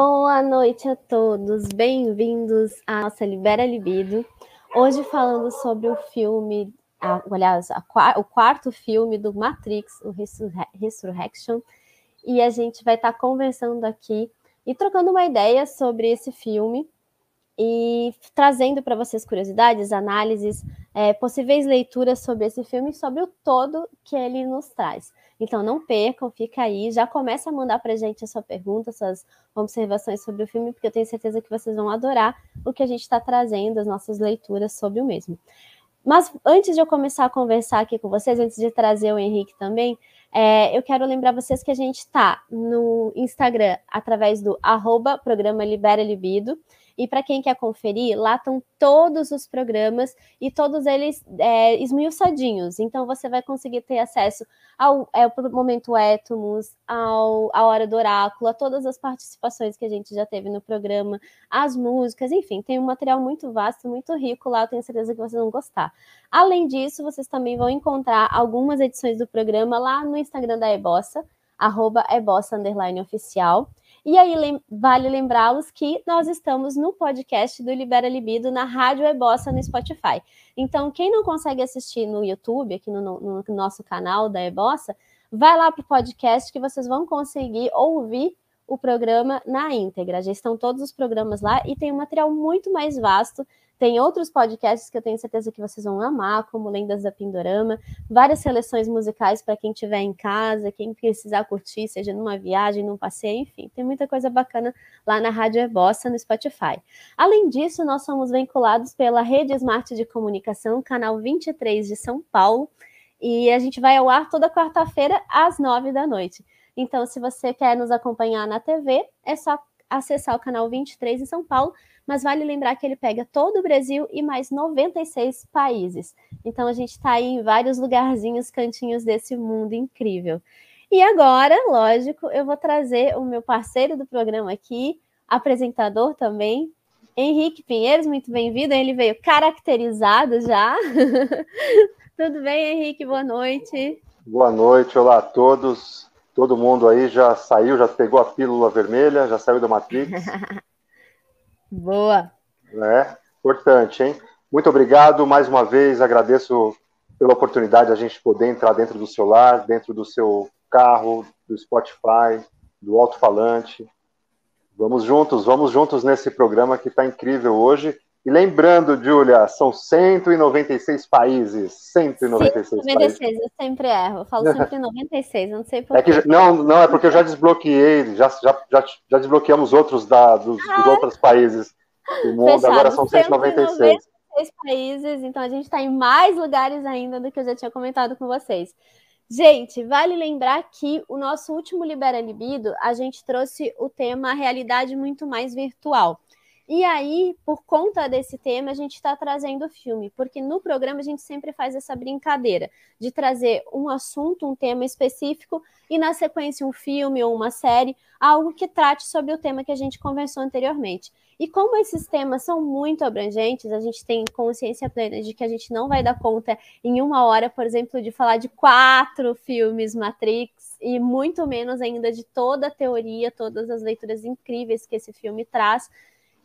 Boa noite a todos, bem-vindos à nossa Libera Libido. Hoje falando sobre o filme, a, aliás, a, o quarto filme do Matrix, o Resurrection, e a gente vai estar conversando aqui e trocando uma ideia sobre esse filme e trazendo para vocês curiosidades, análises, é, possíveis leituras sobre esse filme e sobre o todo que ele nos traz. Então não percam, fica aí, já começa a mandar para gente a sua pergunta, suas observações sobre o filme, porque eu tenho certeza que vocês vão adorar o que a gente está trazendo, as nossas leituras sobre o mesmo. Mas antes de eu começar a conversar aqui com vocês, antes de trazer o Henrique também, é, eu quero lembrar vocês que a gente está no Instagram através do arroba programa Libera Libido. E para quem quer conferir, lá estão todos os programas e todos eles é, esmiuçadinhos. Então você vai conseguir ter acesso ao, é, Momento Étomos, ao, à Hora do Oráculo, a todas as participações que a gente já teve no programa, as músicas, enfim, tem um material muito vasto, muito rico lá, eu tenho certeza que vocês vão gostar. Além disso, vocês também vão encontrar algumas edições do programa lá no Instagram da Ebossa, arroba ebossa, underline oficial. E aí lem vale lembrá-los que nós estamos no podcast do Libera Libido na Rádio Ebossa no Spotify. Então, quem não consegue assistir no YouTube, aqui no, no, no nosso canal da Ebossa, vai lá para o podcast que vocês vão conseguir ouvir o programa na íntegra. Já estão todos os programas lá e tem um material muito mais vasto tem outros podcasts que eu tenho certeza que vocês vão amar, como Lendas da Pindorama, várias seleções musicais para quem estiver em casa, quem precisar curtir, seja numa viagem, num passeio, enfim, tem muita coisa bacana lá na Rádio Ebossa, no Spotify. Além disso, nós somos vinculados pela Rede Smart de Comunicação, canal 23 de São Paulo, e a gente vai ao ar toda quarta-feira às nove da noite. Então, se você quer nos acompanhar na TV, é só acessar o canal 23 em São Paulo mas vale lembrar que ele pega todo o Brasil e mais 96 países. Então a gente está aí em vários lugarzinhos, cantinhos desse mundo incrível. E agora, lógico, eu vou trazer o meu parceiro do programa aqui, apresentador também, Henrique Pinheiros, muito bem-vindo. Ele veio caracterizado já. Tudo bem, Henrique? Boa noite. Boa noite, olá a todos. Todo mundo aí já saiu, já pegou a pílula vermelha, já saiu da Matrix. Boa. É, importante, hein? Muito obrigado mais uma vez, agradeço pela oportunidade de a gente poder entrar dentro do seu lar, dentro do seu carro, do Spotify, do alto-falante. Vamos juntos, vamos juntos nesse programa que está incrível hoje. E lembrando, Júlia, são 196 países. 196, 196 países. eu sempre erro. Eu falo sempre 96, não sei por é que, Não, não, é porque eu já desbloqueei, já, já, já, já desbloqueamos outros da, dos, ah, dos outros países do mundo, fechado. agora são 196. 196 países, então a gente está em mais lugares ainda do que eu já tinha comentado com vocês. Gente, vale lembrar que o nosso último Libera Libido, a gente trouxe o tema realidade muito mais virtual. E aí, por conta desse tema, a gente está trazendo o filme, porque no programa a gente sempre faz essa brincadeira de trazer um assunto, um tema específico, e na sequência um filme ou uma série, algo que trate sobre o tema que a gente conversou anteriormente. E como esses temas são muito abrangentes, a gente tem consciência plena de que a gente não vai dar conta em uma hora, por exemplo, de falar de quatro filmes Matrix, e muito menos ainda de toda a teoria, todas as leituras incríveis que esse filme traz.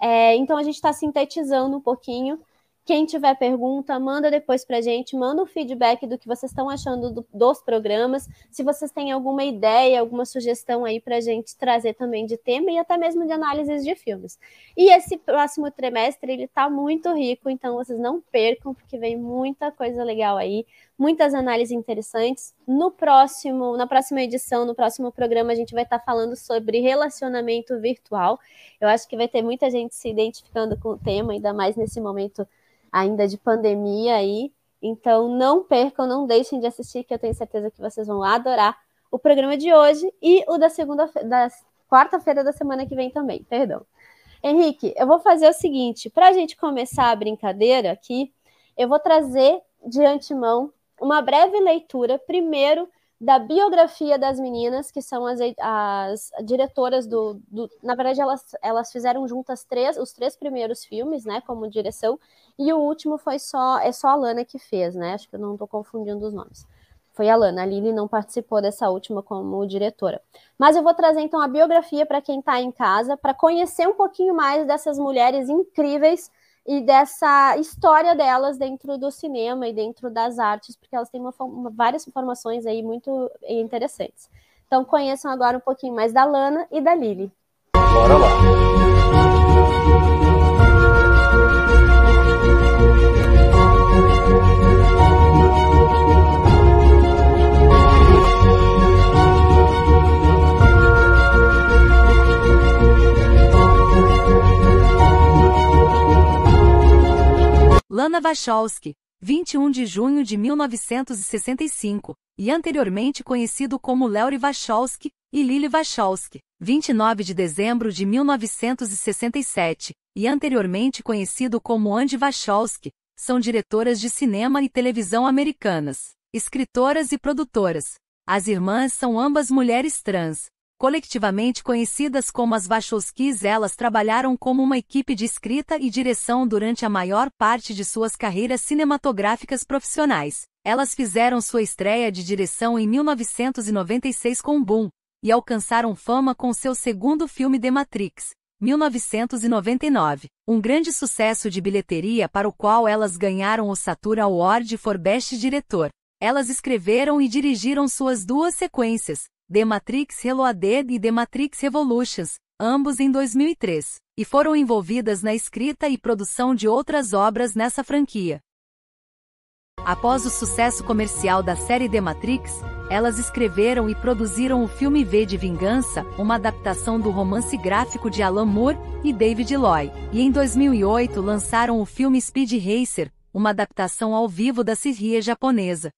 É, então a gente está sintetizando um pouquinho. Quem tiver pergunta, manda depois para a gente, manda o um feedback do que vocês estão achando do, dos programas. Se vocês têm alguma ideia, alguma sugestão aí para a gente trazer também de tema e até mesmo de análises de filmes. E esse próximo trimestre ele está muito rico, então vocês não percam, porque vem muita coisa legal aí muitas análises interessantes. No próximo, na próxima edição, no próximo programa, a gente vai estar falando sobre relacionamento virtual. Eu acho que vai ter muita gente se identificando com o tema, ainda mais nesse momento ainda de pandemia aí. Então, não percam, não deixem de assistir, que eu tenho certeza que vocês vão adorar o programa de hoje e o da segunda, da quarta-feira da semana que vem também, perdão. Henrique, eu vou fazer o seguinte, para a gente começar a brincadeira aqui, eu vou trazer de antemão uma breve leitura, primeiro, da biografia das meninas, que são as, as diretoras do, do, Na verdade, elas, elas fizeram juntas três, os três primeiros filmes, né, como direção, e o último foi só. É só a Lana que fez, né? Acho que eu não estou confundindo os nomes. Foi a Lana, a Lily não participou dessa última como diretora. Mas eu vou trazer então a biografia para quem está em casa, para conhecer um pouquinho mais dessas mulheres incríveis e dessa história delas dentro do cinema e dentro das artes, porque elas têm uma, uma, várias informações aí muito interessantes. Então conheçam agora um pouquinho mais da Lana e da Lily. Bora lá! Lana Wachowski, 21 de junho de 1965, e anteriormente conhecido como Léo Wachowski e Lily Wachowski, 29 de dezembro de 1967, e anteriormente conhecido como Andy Wachowski, são diretoras de cinema e televisão americanas, escritoras e produtoras. As irmãs são ambas mulheres trans, Colectivamente conhecidas como as Wachowskis, elas trabalharam como uma equipe de escrita e direção durante a maior parte de suas carreiras cinematográficas profissionais. Elas fizeram sua estreia de direção em 1996 com Boom e alcançaram fama com seu segundo filme The Matrix, 1999, um grande sucesso de bilheteria para o qual elas ganharam o Saturn Award for Best Director. Elas escreveram e dirigiram suas duas sequências, The Matrix Reloaded e The Matrix Revolutions, ambos em 2003, e foram envolvidas na escrita e produção de outras obras nessa franquia. Após o sucesso comercial da série The Matrix, elas escreveram e produziram o filme V de Vingança, uma adaptação do romance gráfico de Alan Moore e David Loy, e em 2008 lançaram o filme Speed Racer, uma adaptação ao vivo da série japonesa,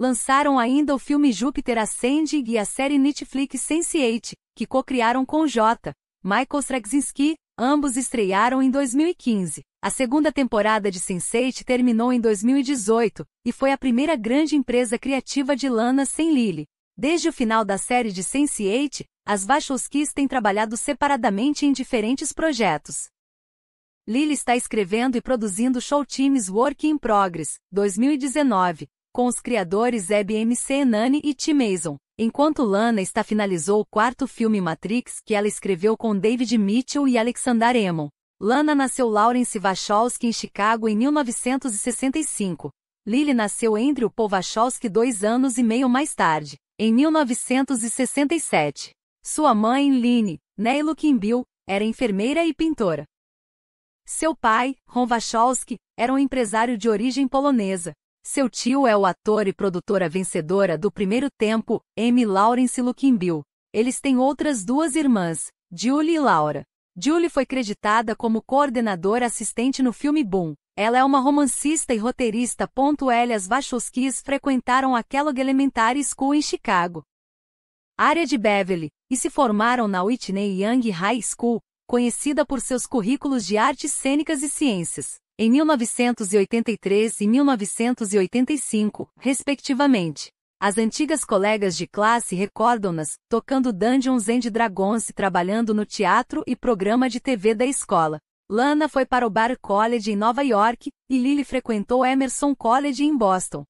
lançaram ainda o filme Júpiter Ascending e a série Netflix Sense8, que co-criaram com J. Michael Straczynski, ambos estrearam em 2015. A segunda temporada de Sense8 terminou em 2018, e foi a primeira grande empresa criativa de Lana sem Lily. Desde o final da série de Sense8, as Wachowskis têm trabalhado separadamente em diferentes projetos. Lily está escrevendo e produzindo Show Teams Work in Progress, 2019, com os criadores Zeb MC Nani e Tim Mason, enquanto Lana está finalizou o quarto filme Matrix que ela escreveu com David Mitchell e Alexander Emon. Lana nasceu Lawrence Wachowski em Chicago em 1965. Lily nasceu Andrew Paul Wachowski dois anos e meio mais tarde, em 1967. Sua mãe, Lynne, Neilo Kimbil, era enfermeira e pintora. Seu pai, Ron Wachowski, era um empresário de origem polonesa, seu tio é o ator e produtora vencedora do primeiro tempo, Amy Lawrence Lukinbill. Eles têm outras duas irmãs, Julie e Laura. Julie foi creditada como coordenadora assistente no filme Boom. Ela é uma romancista e roteirista. L. As Wachowskis frequentaram a Kellogg Elementary School em Chicago, área de Beverly, e se formaram na Whitney Young High School, conhecida por seus currículos de artes cênicas e ciências em 1983 e 1985, respectivamente. As antigas colegas de classe recordam-nas, tocando Dungeons and Dragons e trabalhando no teatro e programa de TV da escola. Lana foi para o Bar College em Nova York, e Lily frequentou Emerson College em Boston.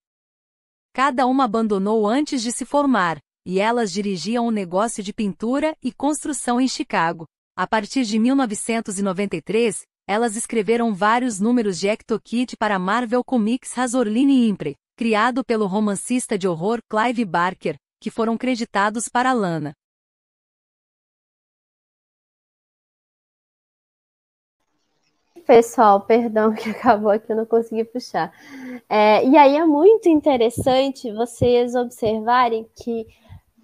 Cada uma abandonou antes de se formar, e elas dirigiam um negócio de pintura e construção em Chicago. A partir de 1993, elas escreveram vários números de Ectokit para Marvel Comics Razorline Impre, criado pelo romancista de horror Clive Barker, que foram creditados para Lana. Pessoal, perdão que acabou aqui, eu não consegui puxar. É, e aí é muito interessante vocês observarem que,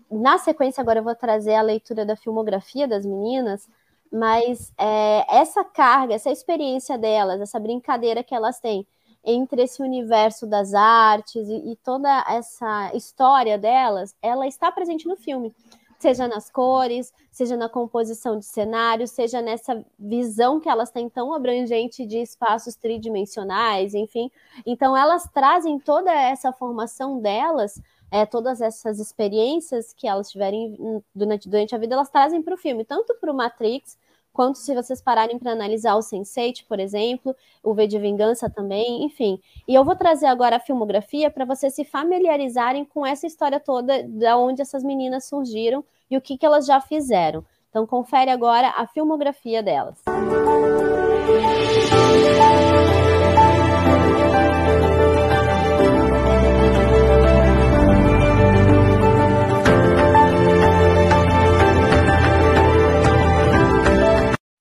na sequência, agora eu vou trazer a leitura da filmografia das meninas, mas é, essa carga, essa experiência delas, essa brincadeira que elas têm entre esse universo das artes e, e toda essa história delas, ela está presente no filme seja nas cores, seja na composição de cenário, seja nessa visão que elas têm tão abrangente de espaços tridimensionais, enfim. Então, elas trazem toda essa formação delas, é, todas essas experiências que elas tiverem durante, durante a vida, elas trazem para o filme, tanto para o Matrix quanto se vocês pararem para analisar o Sense8, por exemplo, o V de Vingança também, enfim. E eu vou trazer agora a filmografia para vocês se familiarizarem com essa história toda, da onde essas meninas surgiram e o que, que elas já fizeram. Então, confere agora a filmografia delas. Música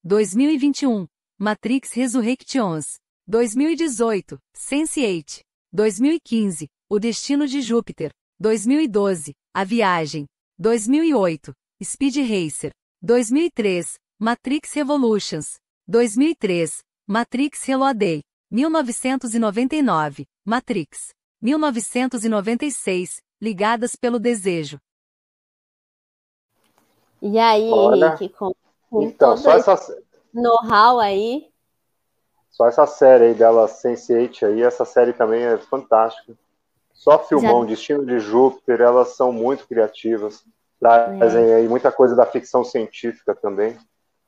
2021, Matrix Resurrections. 2018, Sense8. 2015, O Destino de Júpiter. 2012, A Viagem. 2008, Speed Racer. 2003, Matrix Revolutions. 2003, Matrix Reloaded. 1999, Matrix. 1996, Ligadas pelo Desejo. E aí, Olha, Henrique, com, com então, só essa know-how aí. Só essa série aí dela, Sense8 aí, essa série também é fantástica. Só filmão, Já... Destino de Júpiter, elas são muito criativas. Trazem é. aí muita coisa da ficção científica também.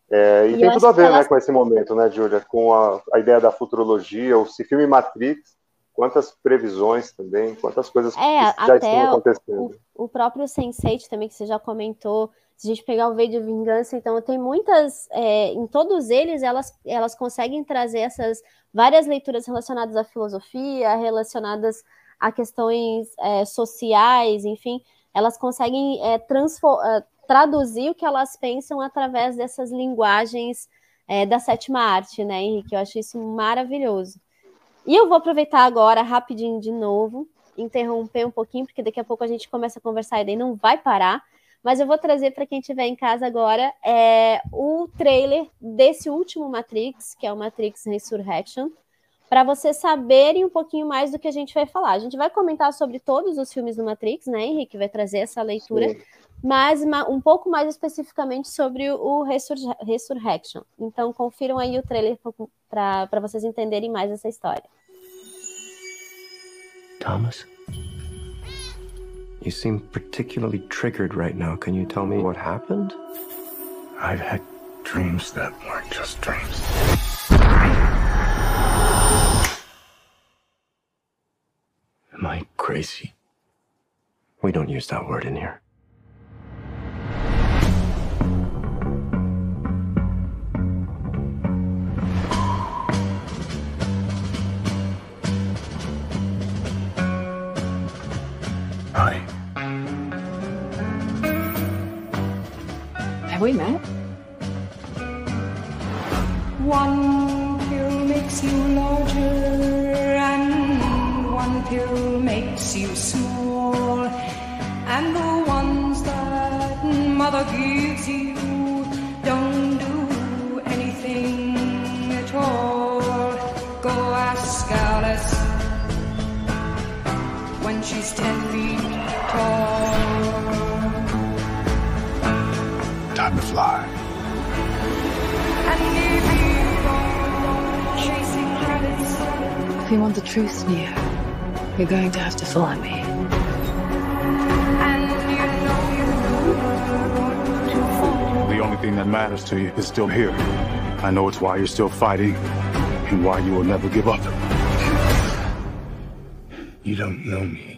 É, e, e tem tudo a ver elas... né, com esse momento, né, Júlia? Com a, a, ideia da futurologia, o filme Matrix, quantas previsões também, quantas coisas é, já estão acontecendo. O, o próprio Sense8 também, que você já comentou, se a gente pegar o V de Vingança, então tem muitas, é, em todos eles, elas, elas conseguem trazer essas várias leituras relacionadas à filosofia, relacionadas a questões é, sociais, enfim, elas conseguem é, é traduzir o que elas pensam através dessas linguagens é, da sétima arte, né, Henrique? Eu acho isso maravilhoso. E eu vou aproveitar agora, rapidinho de novo, interromper um pouquinho, porque daqui a pouco a gente começa a conversar e daí não vai parar. Mas eu vou trazer para quem estiver em casa agora é, o trailer desse último Matrix, que é o Matrix Resurrection, para vocês saberem um pouquinho mais do que a gente vai falar. A gente vai comentar sobre todos os filmes do Matrix, né, Henrique? Vai trazer essa leitura, Sim. mas um pouco mais especificamente sobre o Resur Resurrection. Então, confiram aí o trailer para vocês entenderem mais essa história. Thomas? You seem particularly triggered right now. Can you tell me what happened? I've had dreams that weren't just dreams. Am I crazy? We don't use that word in here. We met? Truth, Neo, you're going to have to follow me. The only thing that matters to you is still here. I know it's why you're still fighting and why you will never give up. You don't know me,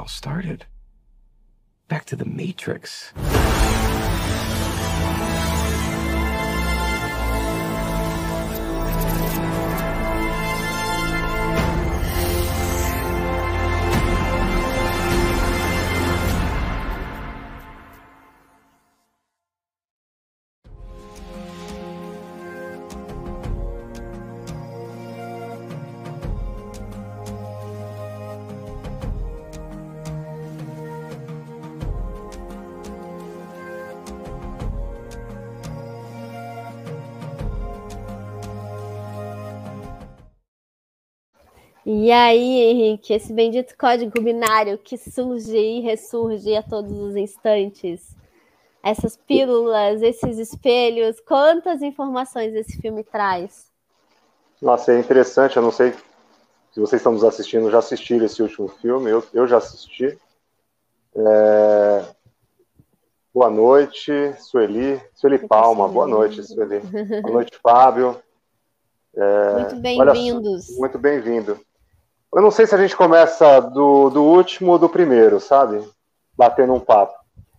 all started. Back to the Matrix. E aí, Henrique, esse bendito código binário que surge e ressurge a todos os instantes. Essas pílulas, esses espelhos, quantas informações esse filme traz? Nossa, é interessante, eu não sei se vocês estão nos assistindo, já assistiram esse último filme, eu, eu já assisti. É... Boa noite, Sueli. Sueli Palma, boa noite, Sueli. Boa noite, Fábio. É... Muito bem-vindos. Muito bem-vindo. Eu não sei se a gente começa do, do último ou do primeiro, sabe? Batendo um papo.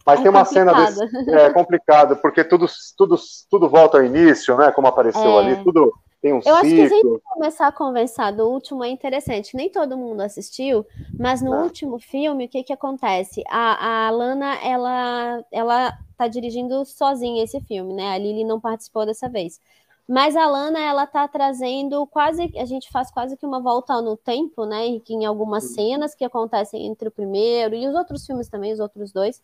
Mas é tem uma complicado. cena desse. É complicado, porque tudo, tudo, tudo volta ao início, né? Como apareceu é. ali, tudo tem um Eu ciclo. acho que a gente começar a conversar do último é interessante. Nem todo mundo assistiu, mas no é. último filme, o que que acontece? A, a Lana, ela, ela tá dirigindo sozinha esse filme, né? A Lily não participou dessa vez. Mas a Lana, ela tá trazendo quase, a gente faz quase que uma volta no tempo, né? E que em algumas cenas que acontecem entre o primeiro e os outros filmes também, os outros dois.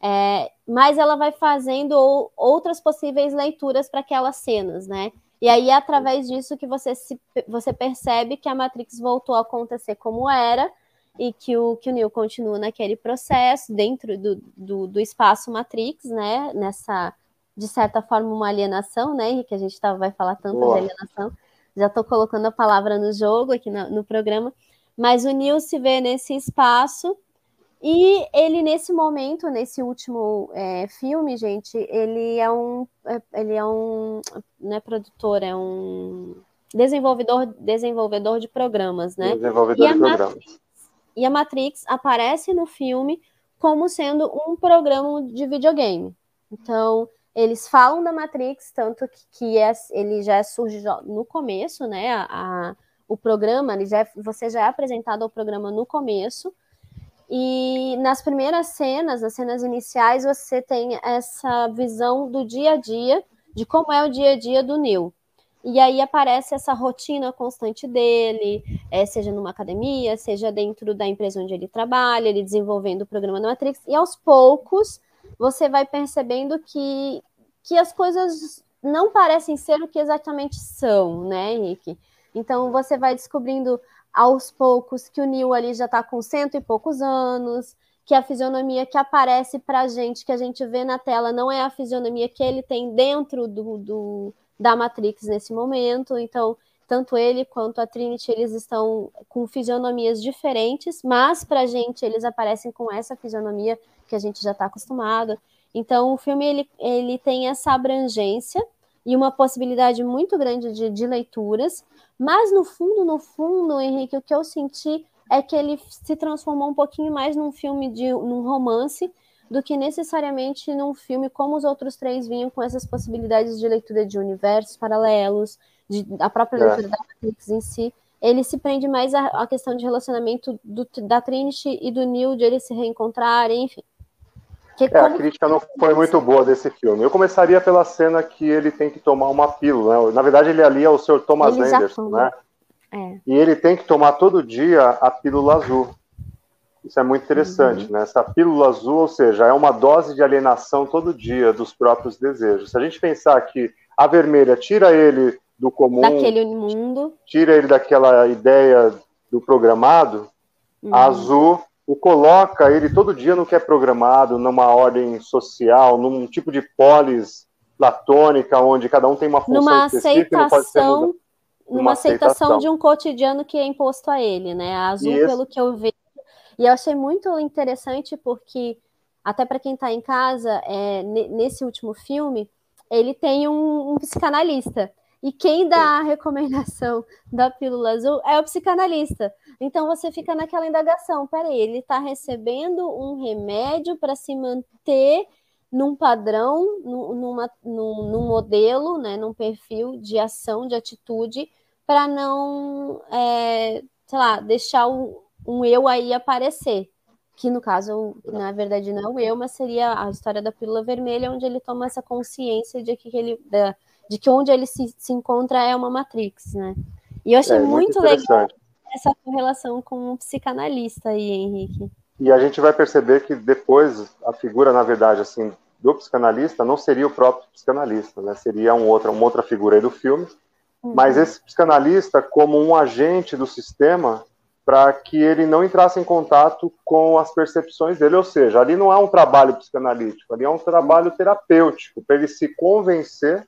É, mas ela vai fazendo outras possíveis leituras para aquelas cenas, né? E aí é através disso que você, se, você percebe que a Matrix voltou a acontecer como era e que o, que o Neo continua naquele processo dentro do, do, do espaço Matrix, né? Nessa de certa forma, uma alienação, né, que a gente tá, vai falar tanto Boa. de alienação. Já estou colocando a palavra no jogo aqui no, no programa. Mas o Neil se vê nesse espaço e ele, nesse momento, nesse último é, filme, gente, ele é um. É, ele é um. Não é produtor, é um desenvolvedor, desenvolvedor de programas, né? Desenvolvedor de programas. Matrix, e a Matrix aparece no filme como sendo um programa de videogame. Então, eles falam da Matrix, tanto que, que é, ele já surge no começo, né? A, a, o programa, ele já, é, você já é apresentado ao programa no começo. E nas primeiras cenas, nas cenas iniciais, você tem essa visão do dia a dia, de como é o dia a dia do Neil. E aí aparece essa rotina constante dele, é, seja numa academia, seja dentro da empresa onde ele trabalha, ele desenvolvendo o programa da Matrix, e aos poucos você vai percebendo que, que as coisas não parecem ser o que exatamente são, né, Henrique? Então você vai descobrindo aos poucos que o Neil ali já está com cento e poucos anos, que a fisionomia que aparece para a gente, que a gente vê na tela, não é a fisionomia que ele tem dentro do, do da Matrix nesse momento. Então, tanto ele quanto a Trinity, eles estão com fisionomias diferentes, mas para a gente eles aparecem com essa fisionomia que a gente já está acostumado. Então, o filme ele, ele tem essa abrangência e uma possibilidade muito grande de, de leituras, mas no fundo, no fundo, Henrique, o que eu senti é que ele se transformou um pouquinho mais num filme de num romance do que necessariamente num filme como os outros três vinham com essas possibilidades de leitura de universos paralelos, de, a própria é. leitura da Matrix em si. Ele se prende mais à, à questão de relacionamento do, da Trinity e do Neil, de eles se reencontrarem, enfim. Que, é, a crítica não foi muito boa desse filme. Eu começaria pela cena que ele tem que tomar uma pílula. Né? Na verdade, ele ali é o Sr. Thomas ele Anderson, né? É. E ele tem que tomar todo dia a pílula azul. Isso é muito interessante, uhum. né? Essa pílula azul, ou seja, é uma dose de alienação todo dia dos próprios desejos. Se a gente pensar que a vermelha tira ele do comum, daquele mundo, tira ele daquela ideia do programado, uhum. a azul o coloca ele todo dia no que é programado, numa ordem social, num tipo de polis platônica, onde cada um tem uma função numa específica. Aceitação, numa aceitação, aceitação de um cotidiano que é imposto a ele, né? A Azul, pelo que eu vejo. E eu achei muito interessante porque, até para quem está em casa, é, nesse último filme, ele tem um, um psicanalista. E quem dá a recomendação da pílula azul é o psicanalista. Então você fica naquela indagação: peraí, ele está recebendo um remédio para se manter num padrão, numa, num, num, modelo, né, num perfil de ação, de atitude, para não, é, sei lá, deixar um, um eu aí aparecer. Que no caso, na verdade, não é o eu, mas seria a história da pílula vermelha, onde ele toma essa consciência de que ele. De que onde ele se, se encontra é uma Matrix, né? E eu achei é, muito, muito legal essa relação com um psicanalista aí, Henrique. E a gente vai perceber que depois a figura, na verdade, assim, do psicanalista não seria o próprio psicanalista, né? Seria um outra, uma outra figura aí do filme, uhum. mas esse psicanalista como um agente do sistema para que ele não entrasse em contato com as percepções dele, ou seja, ali não é um trabalho psicanalítico, ali é um trabalho terapêutico, para ele se convencer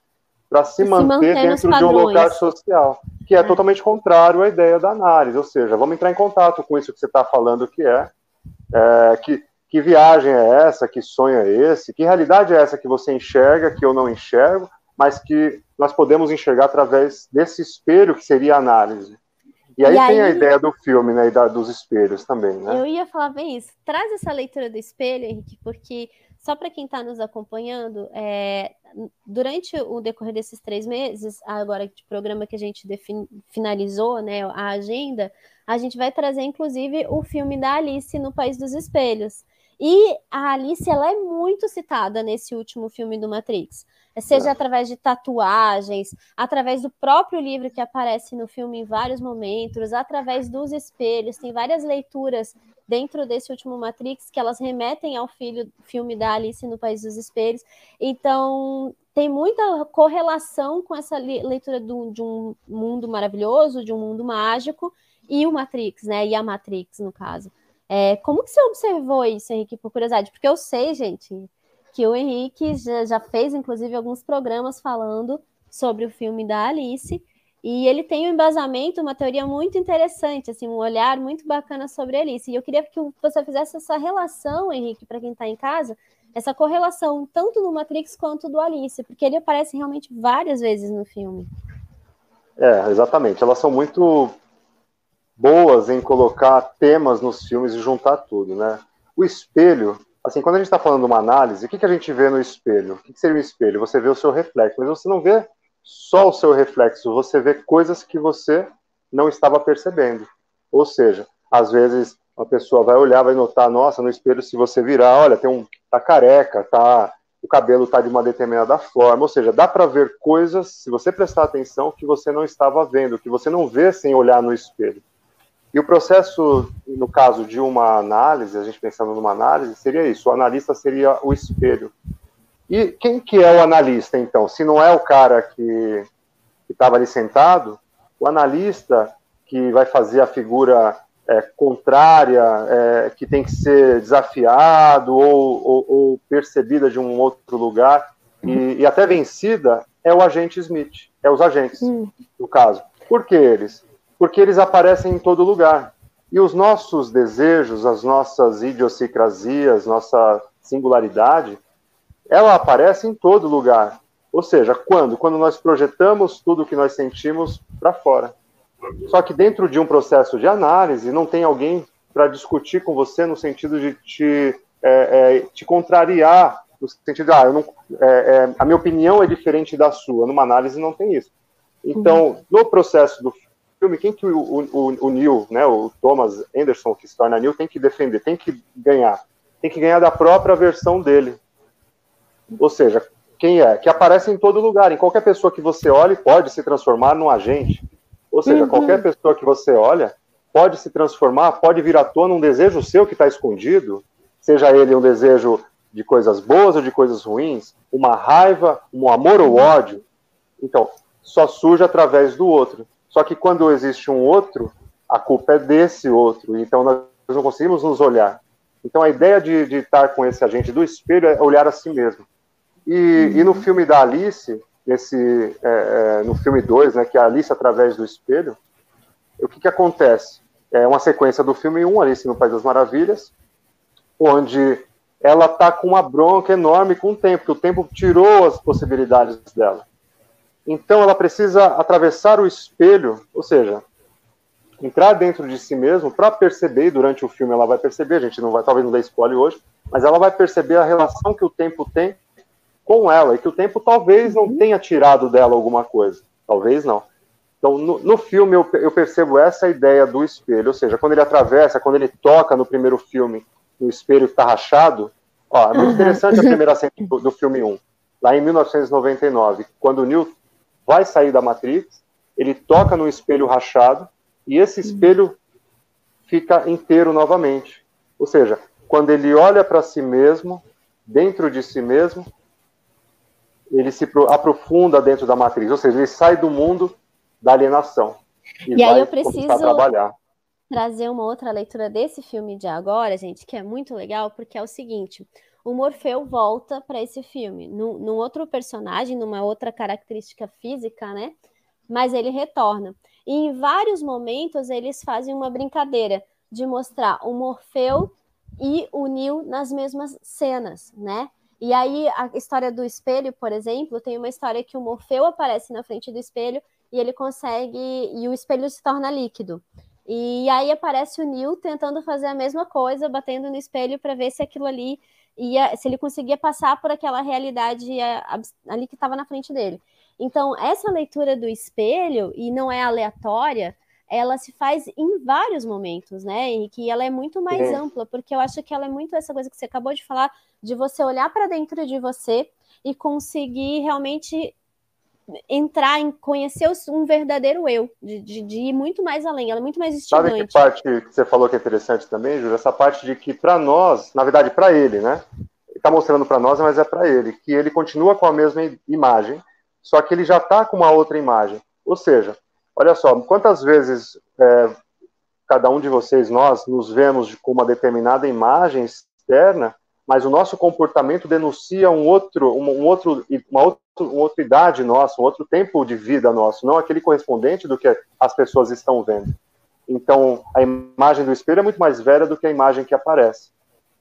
para se, se, manter, dentro de um lugar social, que é, é, totalmente contrário à ideia da análise, ou seja, vamos entrar em contato com isso que você está falando que é, é que, que viagem é essa, que sonho é esse, que realidade é essa que você enxerga, que eu não enxergo, mas que nós podemos enxergar através desse espelho que seria a análise. E aí, e tem a ideia do filme, né, e da, dos espelhos também, né? Eu ia falar bem isso. Traz essa leitura do espelho, Henrique, porque só para quem está nos acompanhando, é, durante o decorrer desses três meses, agora de programa que a gente finalizou, né, a agenda, a gente vai trazer, inclusive, o filme da Alice no País dos Espelhos. E a Alice, ela é muito citada nesse último filme do Matrix seja através de tatuagens, através do próprio livro que aparece no filme em vários momentos, através dos espelhos, tem várias leituras dentro desse último Matrix que elas remetem ao filho, filme da Alice no País dos Espelhos. Então, tem muita correlação com essa leitura do, de um mundo maravilhoso, de um mundo mágico, e o Matrix, né? E a Matrix, no caso. É, como que você observou isso, Henrique, por curiosidade? Porque eu sei, gente, que o Henrique já, já fez, inclusive, alguns programas falando sobre o filme da Alice. E ele tem um embasamento, uma teoria muito interessante, assim, um olhar muito bacana sobre Alice. E eu queria que você fizesse essa relação, Henrique, para quem está em casa, essa correlação tanto do Matrix quanto do Alice, porque ele aparece realmente várias vezes no filme. É, exatamente. Elas são muito boas em colocar temas nos filmes e juntar tudo, né? O espelho assim, quando a gente está falando de uma análise, o que, que a gente vê no espelho? O que, que seria um espelho? Você vê o seu reflexo, mas você não vê só o seu reflexo, você vê coisas que você não estava percebendo. Ou seja, às vezes uma pessoa vai olhar, vai notar, nossa, no espelho, se você virar, olha, tem um tá careca, tá o cabelo tá de uma determinada forma, ou seja, dá para ver coisas, se você prestar atenção, que você não estava vendo, que você não vê sem olhar no espelho. E o processo, no caso de uma análise, a gente pensando numa análise, seria isso: o analista seria o espelho. E quem que é o analista, então? Se não é o cara que estava ali sentado, o analista que vai fazer a figura é, contrária, é, que tem que ser desafiado ou, ou, ou, percebida de um outro lugar e, e, até vencida, é o agente Smith, é os agentes, no caso. Por que eles? porque eles aparecem em todo lugar. E os nossos desejos, as nossas idiosincrasias, nossa singularidade, ela aparece em todo lugar. Ou seja, quando? Quando nós projetamos tudo o que nós sentimos para fora. Só que dentro de um processo de análise, não tem alguém para discutir com você no sentido de te, é, é, te contrariar, no sentido de, ah, não, é, é, a minha opinião é diferente da sua. Numa análise não tem isso. Então, no processo do filme, quem que o, o, o Neil, né, o Thomas Anderson, que se torna Neil, tem que defender, tem que ganhar. Tem que ganhar da própria versão dele. Ou seja, quem é? Que aparece em todo lugar. Em qualquer pessoa que você olhe, pode se transformar num agente. Ou seja, uhum. qualquer pessoa que você olha pode se transformar, pode vir à tona um desejo seu que está escondido, seja ele um desejo de coisas boas ou de coisas ruins, uma raiva, um amor ou ódio. Então, só surge através do outro. Só que quando existe um outro, a culpa é desse outro. Então nós não conseguimos nos olhar. Então a ideia de, de estar com esse agente do espelho é olhar a si mesmo. E, uhum. e no filme da Alice, nesse, é, é, no filme 2, né, que é a Alice através do espelho, o que, que acontece? É uma sequência do filme 1, um, Alice no País das Maravilhas, onde ela está com uma bronca enorme com o tempo, que o tempo tirou as possibilidades dela. Então ela precisa atravessar o espelho, ou seja, entrar dentro de si mesmo para perceber, e durante o filme ela vai perceber, a gente não vai, talvez não dê spoiler hoje, mas ela vai perceber a relação que o tempo tem com ela, e que o tempo talvez não uhum. tenha tirado dela alguma coisa, talvez não. Então, no, no filme, eu, eu, percebo essa ideia do espelho, ou seja, quando ele atravessa, quando ele toca no primeiro filme, no espelho que está rachado, ó, é muito uhum. interessante a primeira cena do, do filme 1, lá em 1999, quando o Newton vai sair da Matrix, ele toca no espelho rachado e esse espelho fica inteiro novamente. Ou seja, quando ele olha para si mesmo, dentro de si mesmo, ele se aprofunda dentro da matriz, ou seja, ele sai do mundo da alienação. E, e aí eu preciso trazer uma outra leitura desse filme de agora, gente, que é muito legal, porque é o seguinte: o Morfeu volta para esse filme, num, num, outro personagem, numa outra característica física, né? Mas ele retorna. E em vários momentos eles fazem uma brincadeira de mostrar o Morfeu e o Neo nas mesmas cenas, né? E aí a história do espelho, por exemplo, tem uma história que o Morfeu aparece na frente do espelho e ele consegue e o espelho se torna líquido. E aí aparece o Neil tentando fazer a mesma coisa, batendo no espelho para ver se aquilo ali ia, se ele conseguia passar por aquela realidade ali que estava na frente dele. Então, essa leitura do espelho, e não é aleatória, ela se faz em vários momentos, né, Henrique? E ela é muito mais é. ampla, porque eu acho que ela é muito essa coisa que você acabou de falar, de você olhar para dentro de você e conseguir realmente entrar em conhecer um verdadeiro eu, de, de, de, ir muito mais além, ela é muito mais estimulante. Sabe que parte que você falou que é interessante também, Júlia? Essa parte de que para nós, na verdade para ele, né? Está mostrando para nós, mas é para ele, que ele continua com a mesma imagem, só que ele já está com uma outra imagem. Ou seja, olha só, quantas vezes é, cada um de vocês, nós, nos vemos com uma determinada imagem externa, mas o nosso comportamento denuncia um outro, um, um outro, uma outra, uma outra idade nossa, um outro tempo de vida nosso, não aquele correspondente do que as pessoas estão vendo. Então, a imagem do espelho é muito mais velha do que a imagem que aparece.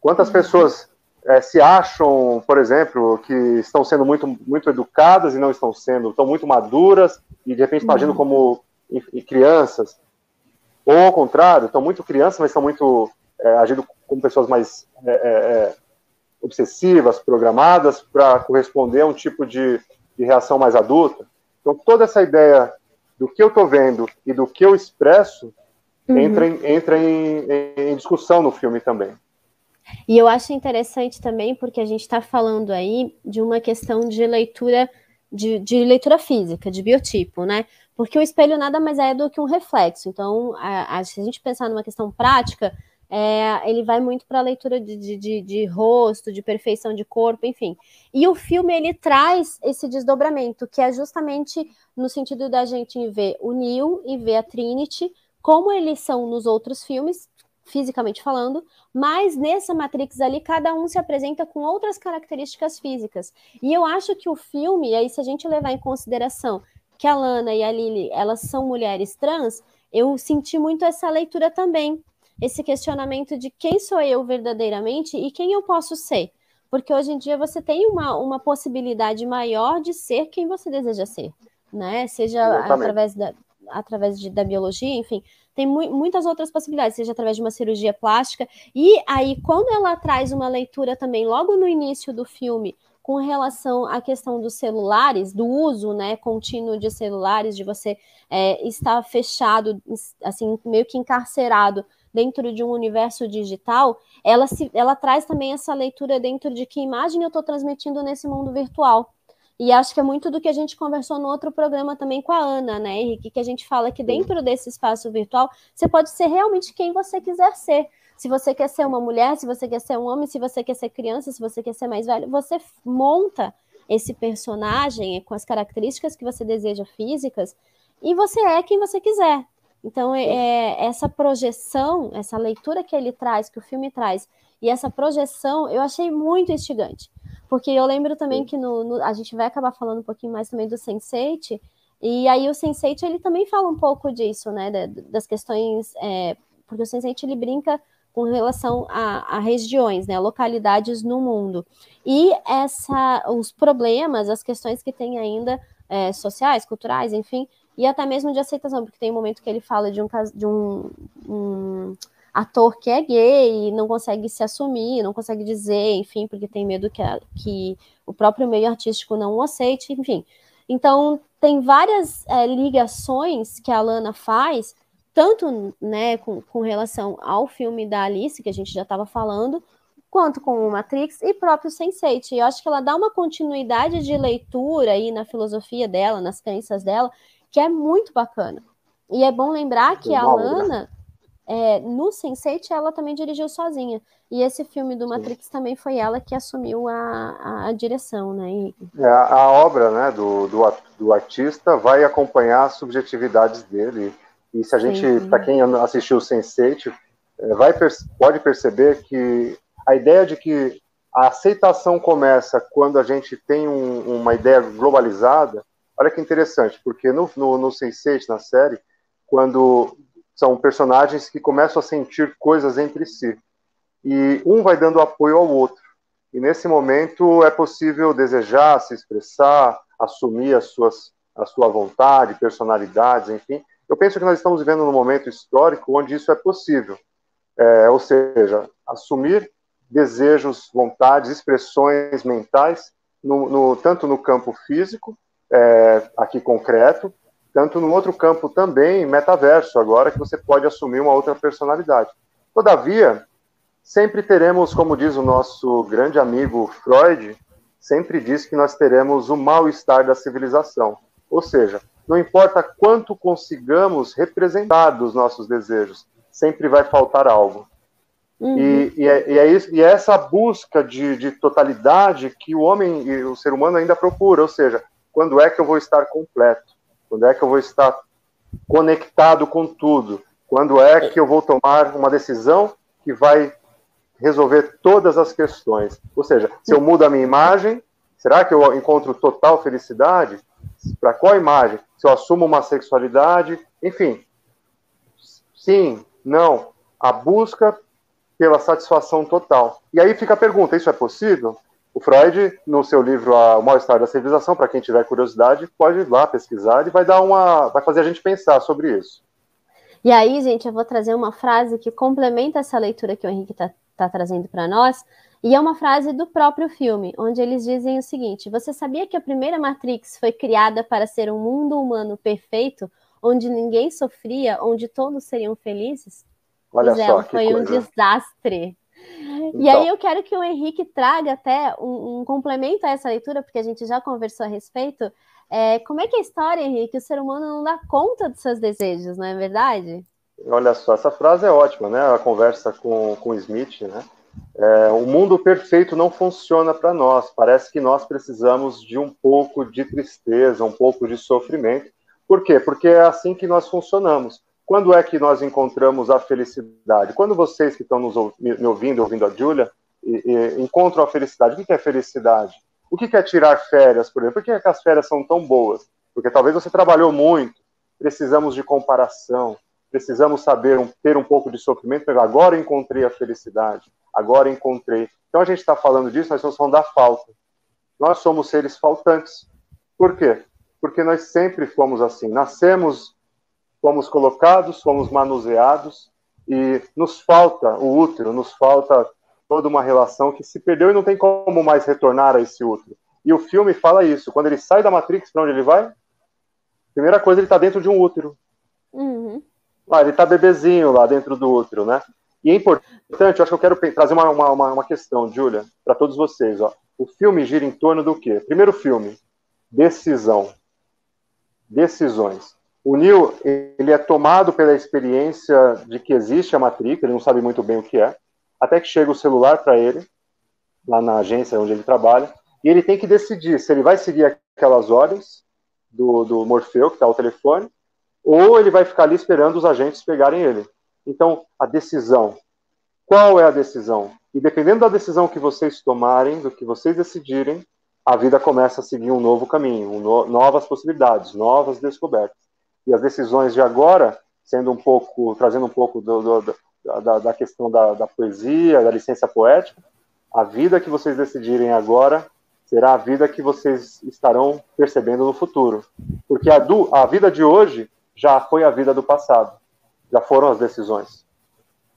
Quantas pessoas é, se acham, por exemplo, que estão sendo muito, muito educadas e não estão sendo, estão muito maduras e de repente estão agindo como crianças, ou ao contrário, estão muito crianças, mas estão muito é, agindo como pessoas mais é, é, é obsessivas, programadas para corresponder a um tipo de, de reação mais adulta. Então, toda essa ideia do que eu estou vendo e do que eu expresso uhum. entra, em, entra em, em, discussão no filme também. E eu acho interessante também porque a gente está falando aí de uma questão de leitura de, de, leitura física, de biotipo, né? Porque o espelho nada mais é do que um reflexo. Então, a, a, se a gente pensar numa questão prática, é, ele vai muito para a leitura de, de, de, de, rosto, de perfeição de corpo, enfim. E o filme ele traz esse desdobramento, que é justamente no sentido da gente ver o Neil e ver a Trinity, como eles são nos outros filmes, fisicamente falando, mas nessa Matrix ali, cada um se apresenta com outras características físicas. E eu acho que o filme, aí se a gente levar em consideração que a Lana e a Lily, elas são mulheres trans, eu senti muito essa leitura também, esse questionamento de quem sou eu verdadeiramente e quem eu posso ser. Porque hoje em dia você tem uma, uma possibilidade maior de ser quem você deseja ser, né? Seja Exatamente. através da, através de, da biologia, enfim, tem mu muitas outras possibilidades, seja através de uma cirurgia plástica. E aí, quando ela traz uma leitura também, logo no início do filme, com relação à questão dos celulares, do uso né, contínuo de celulares, de você é, estar fechado, assim, meio que encarcerado dentro de um universo digital, ela, se, ela traz também essa leitura dentro de que imagem eu estou transmitindo nesse mundo virtual. E acho que é muito do que a gente conversou no outro programa também com a Ana, né, Henrique? Que a gente fala que dentro desse espaço virtual você pode ser realmente quem você quiser ser. Se você quer ser uma mulher, se você quer ser um homem, se você quer ser criança, se você quer ser mais velho, você monta esse personagem com as características que você deseja físicas e você é quem você quiser. Então, é, é, essa projeção, essa leitura que ele traz, que o filme traz, e essa projeção, eu achei muito instigante. Porque eu lembro também que no, no, a gente vai acabar falando um pouquinho mais também do Sense8, e aí o Sense8, ele também fala um pouco disso, né, das questões, é, porque o Sense8, ele brinca com relação a, a, regiões, né, localidades no mundo. E essa, os problemas, as questões que tem ainda é, sociais, culturais, enfim, e até mesmo de aceitação, porque tem um momento que ele fala de um, de um, um ator que é gay e não consegue se assumir, não consegue dizer, enfim, porque tem medo que, a, que o próprio meio artístico não o aceite, enfim. Então, tem várias é, ligações que a Lana faz, tanto né, com, com relação ao filme da Alice, que a gente já estava falando, quanto com o Matrix e próprio Sense8. E eu acho que ela dá uma continuidade de leitura aí na filosofia dela, nas crenças dela, que é muito bacana. E é bom lembrar que a Lana, é, no Sense8 ela também dirigiu sozinha. E esse filme do Matrix também foi ela que assumiu a, a, a direção, né, Henrique? É, a obra né, do, do, do, artista vai acompanhar as subjetividades dele. E se a gente, para quem assistiu o Sense8, é, vai, pode perceber que a ideia de que a aceitação começa quando a gente tem um, uma ideia globalizada. Olha que interessante, porque no, no, no Sense8, na série, quando são personagens que começam a sentir coisas entre si. E um vai dando apoio ao outro. E nesse momento é possível desejar, se expressar, assumir as suas, a sua vontade, personalidades, enfim. Eu penso que nós estamos vivendo num momento histórico onde isso é possível. É, ou seja, assumir desejos, vontades, expressões mentais, no, no, tanto no campo físico, é, aqui concreto, tanto no outro campo também, metaverso, agora que você pode assumir uma outra personalidade. Todavia, sempre teremos, como diz o nosso grande amigo Freud, sempre diz que nós teremos o mal-estar da civilização. Ou seja, não importa quanto consigamos representar dos nossos desejos, sempre vai faltar algo. Uhum. E, e, é, e, é isso, e é essa busca de, de totalidade que o homem e o ser humano ainda procura, ou seja, quando é que eu vou estar completo? Quando é que eu vou estar conectado com tudo? Quando é que eu vou tomar uma decisão que vai resolver todas as questões? Ou seja, se eu mudo a minha imagem, será que eu encontro total felicidade? Para qual imagem? Se eu assumo uma sexualidade, enfim. Sim, não. A busca pela satisfação total. E aí fica a pergunta: isso é possível? O Freud, no seu livro O Mal-Estar da Civilização, para quem tiver curiosidade, pode ir lá pesquisar e vai dar uma. vai fazer a gente pensar sobre isso. E aí, gente, eu vou trazer uma frase que complementa essa leitura que o Henrique está tá trazendo para nós, e é uma frase do próprio filme, onde eles dizem o seguinte: Você sabia que a primeira Matrix foi criada para ser um mundo humano perfeito, onde ninguém sofria, onde todos seriam felizes? Olha pois só, foi um desastre. Então. E aí eu quero que o Henrique traga até um, um, complemento a essa leitura, porque a gente já conversou a respeito. É, como é que é a história, Henrique? O ser humano não dá conta dos seus desejos, não é verdade? Olha só, essa frase é ótima, né? A conversa com, com Smith, né? É, o mundo perfeito não funciona para nós. Parece que nós precisamos de um pouco de tristeza, um pouco de sofrimento. Por quê? Porque é assim que nós funcionamos. Quando é que nós encontramos a felicidade? Quando vocês que estão nos, me ouvindo, ouvindo a Júlia, encontram a felicidade. O que é felicidade? O que é tirar férias, por exemplo? Por que, é que as férias são tão boas? Porque talvez você trabalhou muito, precisamos de comparação, precisamos saber ter um pouco de sofrimento, agora encontrei a felicidade, agora encontrei. Então a gente está falando disso, nós estamos falando da falta. Nós somos seres faltantes. Por quê? Porque nós sempre fomos assim. Nascemos fomos colocados, fomos manuseados e nos falta o útero, nos falta toda uma relação que se perdeu e não tem como mais retornar a esse útero. E o filme fala isso. Quando ele sai da Matrix, para onde ele vai? Primeira coisa, ele está dentro de um útero. Uhum. Ah, ele está bebezinho lá dentro do útero, né? E é importante, eu acho que eu quero trazer uma, uma, uma questão, Júlia, para todos vocês. Ó. O filme gira em torno do quê? Primeiro filme, decisão. Decisões. O Neil, ele é tomado pela experiência de que existe a Matrix, ele não sabe muito bem o que é, até que chega o celular para ele, lá na agência onde ele trabalha, e ele tem que decidir se ele vai seguir aquelas ordens do, do Morfeu, que está ao telefone, ou ele vai ficar ali esperando os agentes pegarem ele. Então, a decisão. Qual é a decisão? E dependendo da decisão que vocês tomarem, do que vocês decidirem, a vida começa a seguir um novo caminho, um no, novas possibilidades, novas descobertas e as decisões de agora, sendo um pouco, trazendo um pouco do, do, da, da, questão da, da poesia, da licença poética, a vida que vocês decidirem agora será a vida que vocês estarão percebendo no futuro. Porque a, do, a vida de hoje já foi a vida do passado, já foram as decisões.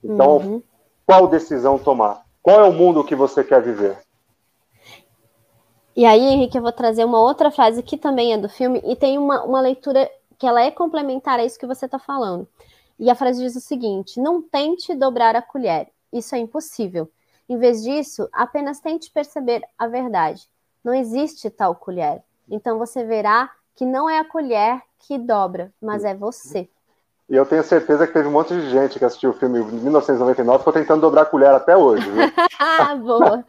Então, uhum. qual decisão tomar? Qual é o mundo que você quer viver? E aí, Henrique, eu vou trazer uma outra frase que também é do filme e tem uma, uma leitura que ela é complementar a isso que você está falando. E a frase diz o seguinte: não tente dobrar a colher, isso é impossível. Em vez disso, apenas tente perceber a verdade. Não existe tal colher. Então você verá que não é a colher que dobra, mas é você. E eu tenho certeza que teve um monte de gente que assistiu o filme em 1999 e ficou tentando dobrar a colher até hoje. Viu? Boa.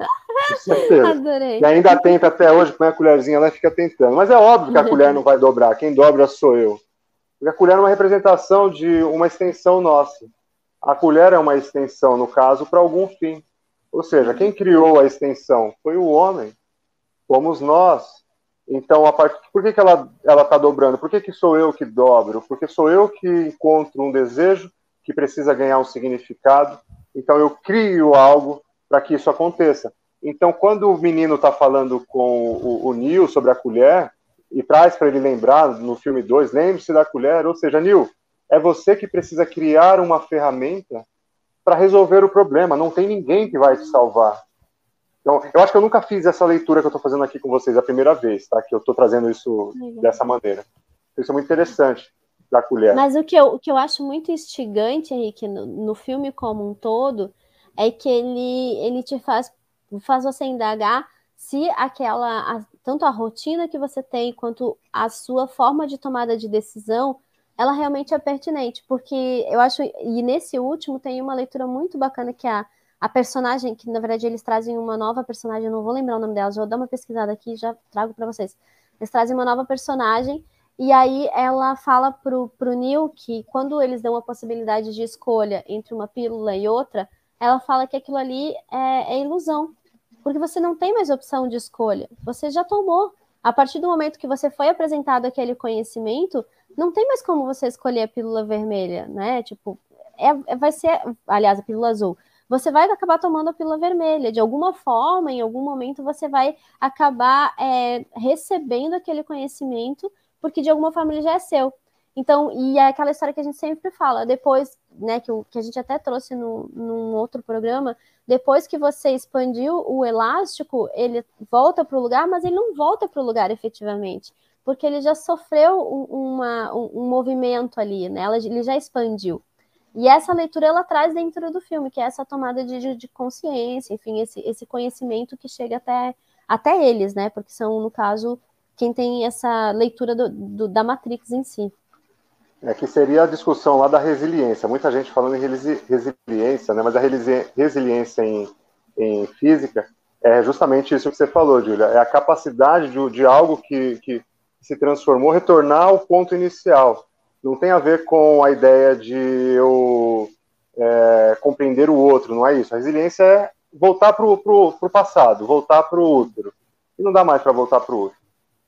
Com certeza. Adorei. E ainda tenta até hoje, põe a colherzinha lá e fica tentando. Mas é óbvio que a colher não vai dobrar, quem dobra sou eu. Porque a colher é uma representação de uma extensão nossa. A colher é uma extensão, no caso, para algum fim. Ou seja, quem criou a extensão foi o homem. Fomos nós. Então, a part... por que, que ela está dobrando? Por que, que sou eu que dobro? Porque sou eu que encontro um desejo que precisa ganhar um significado. Então, eu crio algo para que isso aconteça. Então, quando o menino está falando com o, o Neil sobre a colher, e traz para ele lembrar no filme 2, lembre-se da colher, ou seja, Neil, é você que precisa criar uma ferramenta para resolver o problema, não tem ninguém que vai te salvar. Então, eu acho que eu nunca fiz essa leitura que eu estou fazendo aqui com vocês a primeira vez, tá? Que eu estou trazendo isso Legal. dessa maneira. Isso é muito interessante da colher. Mas o que eu, o que eu acho muito instigante, Henrique, no, no filme como um todo, é que ele, ele te faz, faz você indagar se aquela, a, tanto a rotina que você tem quanto a sua forma de tomada de decisão, ela realmente é pertinente, porque eu acho, e nesse último tem uma leitura muito bacana que a a personagem, que na verdade eles trazem uma nova personagem, eu não vou lembrar o nome dela, já vou dar uma pesquisada aqui e já trago para vocês. Eles trazem uma nova personagem, e aí ela fala pro, pro Neil que quando eles dão a possibilidade de escolha entre uma pílula e outra, ela fala que aquilo ali é, é ilusão, porque você não tem mais opção de escolha, você já tomou. A partir do momento que você foi apresentado aquele conhecimento, não tem mais como você escolher a pílula vermelha, né? Tipo, é, é vai ser, aliás, a pílula azul você vai acabar tomando a pílula vermelha. De alguma forma, em algum momento, você vai acabar é, recebendo aquele conhecimento, porque de alguma forma ele já é seu. Então, e é aquela história que a gente sempre fala, depois, né, que, que a gente até trouxe no, num outro programa, depois que você expandiu o elástico, ele volta para o lugar, mas ele não volta para o lugar efetivamente, porque ele já sofreu um, uma, um, um movimento ali, né? Ele já expandiu. E essa leitura ela traz dentro do filme, que é essa tomada de, de consciência, enfim, esse, esse conhecimento que chega até, até eles, né? Porque são, no caso, quem tem essa leitura do, do, da Matrix em si. É que seria a discussão lá da resiliência. Muita gente falando em resiliência, né? Mas a resiliência em, em física é justamente isso que você falou, Julia. É a capacidade de, de algo que, que se transformou retornar ao ponto inicial não tem a ver com a ideia de eu é, compreender o outro, não é isso. A resiliência é voltar para o passado, voltar para o útero. E não dá mais para voltar para o útero.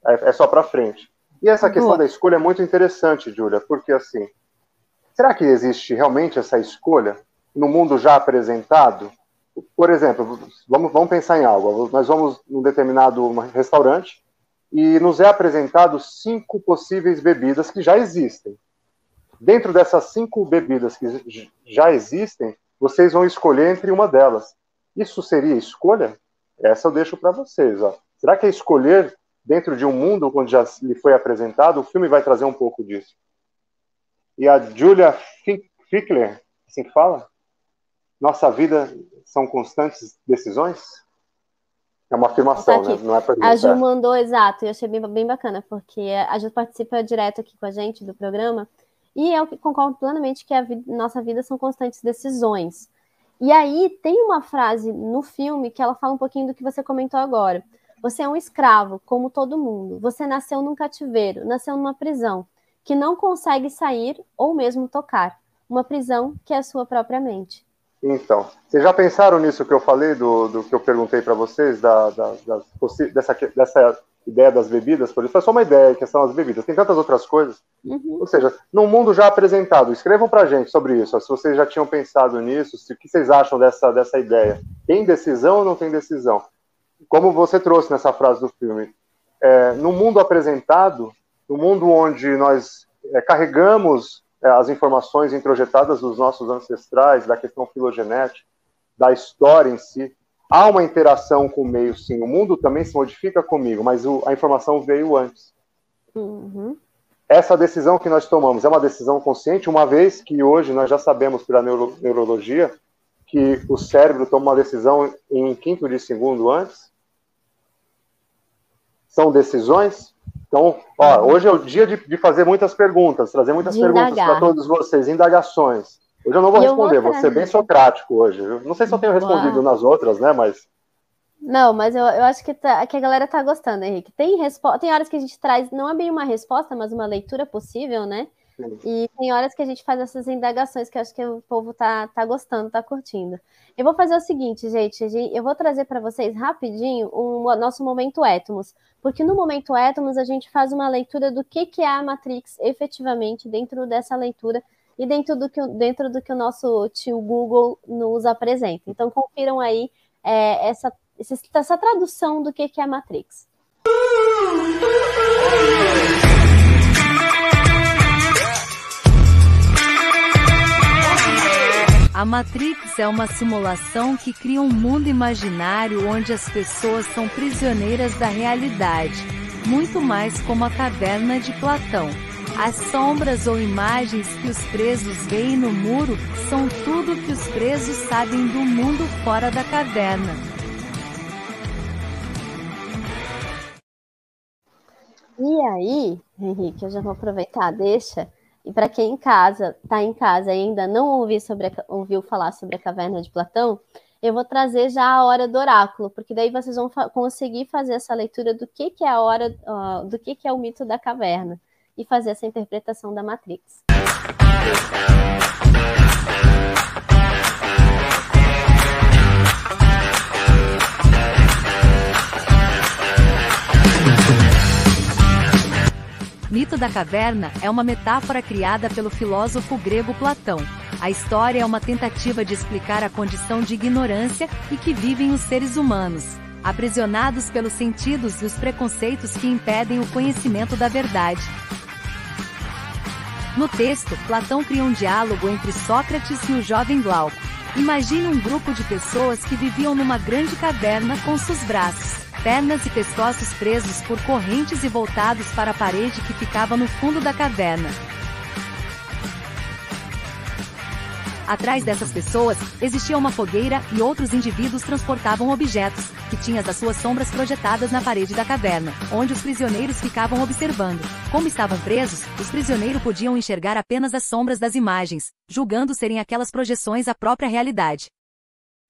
É, é só para frente. E essa Boa. questão da escolha é muito interessante, Júlia, porque assim, será que existe realmente essa escolha no mundo já apresentado? Por exemplo, vamos, vamos pensar em algo. Nós vamos num determinado restaurante e nos é apresentado cinco possíveis bebidas que já existem. Dentro dessas cinco bebidas que já existem, vocês vão escolher entre uma delas. Isso seria escolha? Essa eu deixo para vocês. Ó. Será que é escolher dentro de um mundo onde já lhe foi apresentado? O filme vai trazer um pouco disso. E a Julia Fickler, assim que fala? Nossa vida são constantes decisões? É uma afirmação, né? Não é pergunta. A Ju mandou, exato, e eu achei bem, bem bacana, porque a Ju participa direto aqui com a gente do programa, e eu concordo plenamente que a vida, nossa vida são constantes decisões. E aí tem uma frase no filme que ela fala um pouquinho do que você comentou agora. Você é um escravo, como todo mundo. Você nasceu num cativeiro, nasceu numa prisão, que não consegue sair ou mesmo tocar. Uma prisão que é a sua própria mente. Então, vocês já pensaram nisso que eu falei, do, do que eu perguntei para vocês, da, da, da, dessa, dessa ideia das bebidas? Por isso, é só uma ideia, que são as bebidas. Tem tantas outras coisas. Uhum. Ou seja, num mundo já apresentado, escrevam para gente sobre isso, se vocês já tinham pensado nisso, se, o que vocês acham dessa, dessa ideia. Tem decisão ou não tem decisão? Como você trouxe nessa frase do filme, é, no mundo apresentado, no mundo onde nós é, carregamos as informações introjetadas dos nossos ancestrais, da questão filogenética, da história em si. Há uma interação com o meio, sim. O mundo também se modifica comigo, mas o, a informação veio antes. Uhum. Essa decisão que nós tomamos é uma decisão consciente, uma vez que hoje nós já sabemos pela neuro, neurologia que o cérebro toma uma decisão em quinto de segundo antes. São decisões? Então, ó, hoje é o dia de, de fazer muitas perguntas, trazer muitas De perguntas para todos vocês, indagações. Hoje eu não vou E responder, vou ser bem socrático hoje. Eu não sei se eu tenho respondido Uau. nas outras, né? Mas Não, mas eu, eu acho que, tá- que a galera tá gostando, Henrique. Tem, respo- tem horas que a gente traz, não é bem uma resposta, mas uma leitura possível, né? E tem horas que a gente faz essas indagações que eu acho que o povo tá, tá gostando, tá curtindo. Eu vou fazer o seguinte, gente, eu vou trazer para vocês rapidinho o nosso momento Etmos, porque no momento Etmos a gente faz uma leitura do que, que é a Matrix efetivamente dentro dessa leitura e dentro do que, o- dentro do que o nosso tio Google nos apresenta. Então confiram aí é, essa, essa tradução do que, que é a Matrix. A Matrix é uma simulação que cria um mundo imaginário onde as pessoas são prisioneiras da realidade, muito mais como a caverna de Platão. As sombras ou imagens que os presos veem no muro são tudo que os presos sabem do mundo fora da caverna. E aí, Henrique, eu já vou aproveitar, deixa. E para quem em casa, está em casa e ainda não ouviu, sobre a- ouviu falar sobre a caverna de Platão, eu vou trazer já a hora do oráculo, porque daí vocês vão fa- conseguir fazer essa leitura do que, que é a hora, ó, do que, que é o mito da caverna e fazer essa interpretação da Matrix. Mito da caverna é uma metáfora criada pelo filósofo grego Platão. A história é uma tentativa de explicar a condição de ignorância e que vivem os seres humanos, aprisionados pelos sentidos e os preconceitos que impedem o conhecimento da verdade. No texto, Platão cria um diálogo entre Sócrates e o jovem Glauco. Imagine um grupo de pessoas que viviam numa grande caverna com seus braços, pernas e pescoços presos por correntes e voltados para a parede que ficava no fundo da caverna. Atrás dessas pessoas, existia uma fogueira e outros indivíduos transportavam objetos, que tinham as suas sombras projetadas na parede da caverna, onde os prisioneiros ficavam observando. Como estavam presos, os prisioneiros podiam enxergar apenas as sombras das imagens, julgando serem aquelas projeções a própria realidade.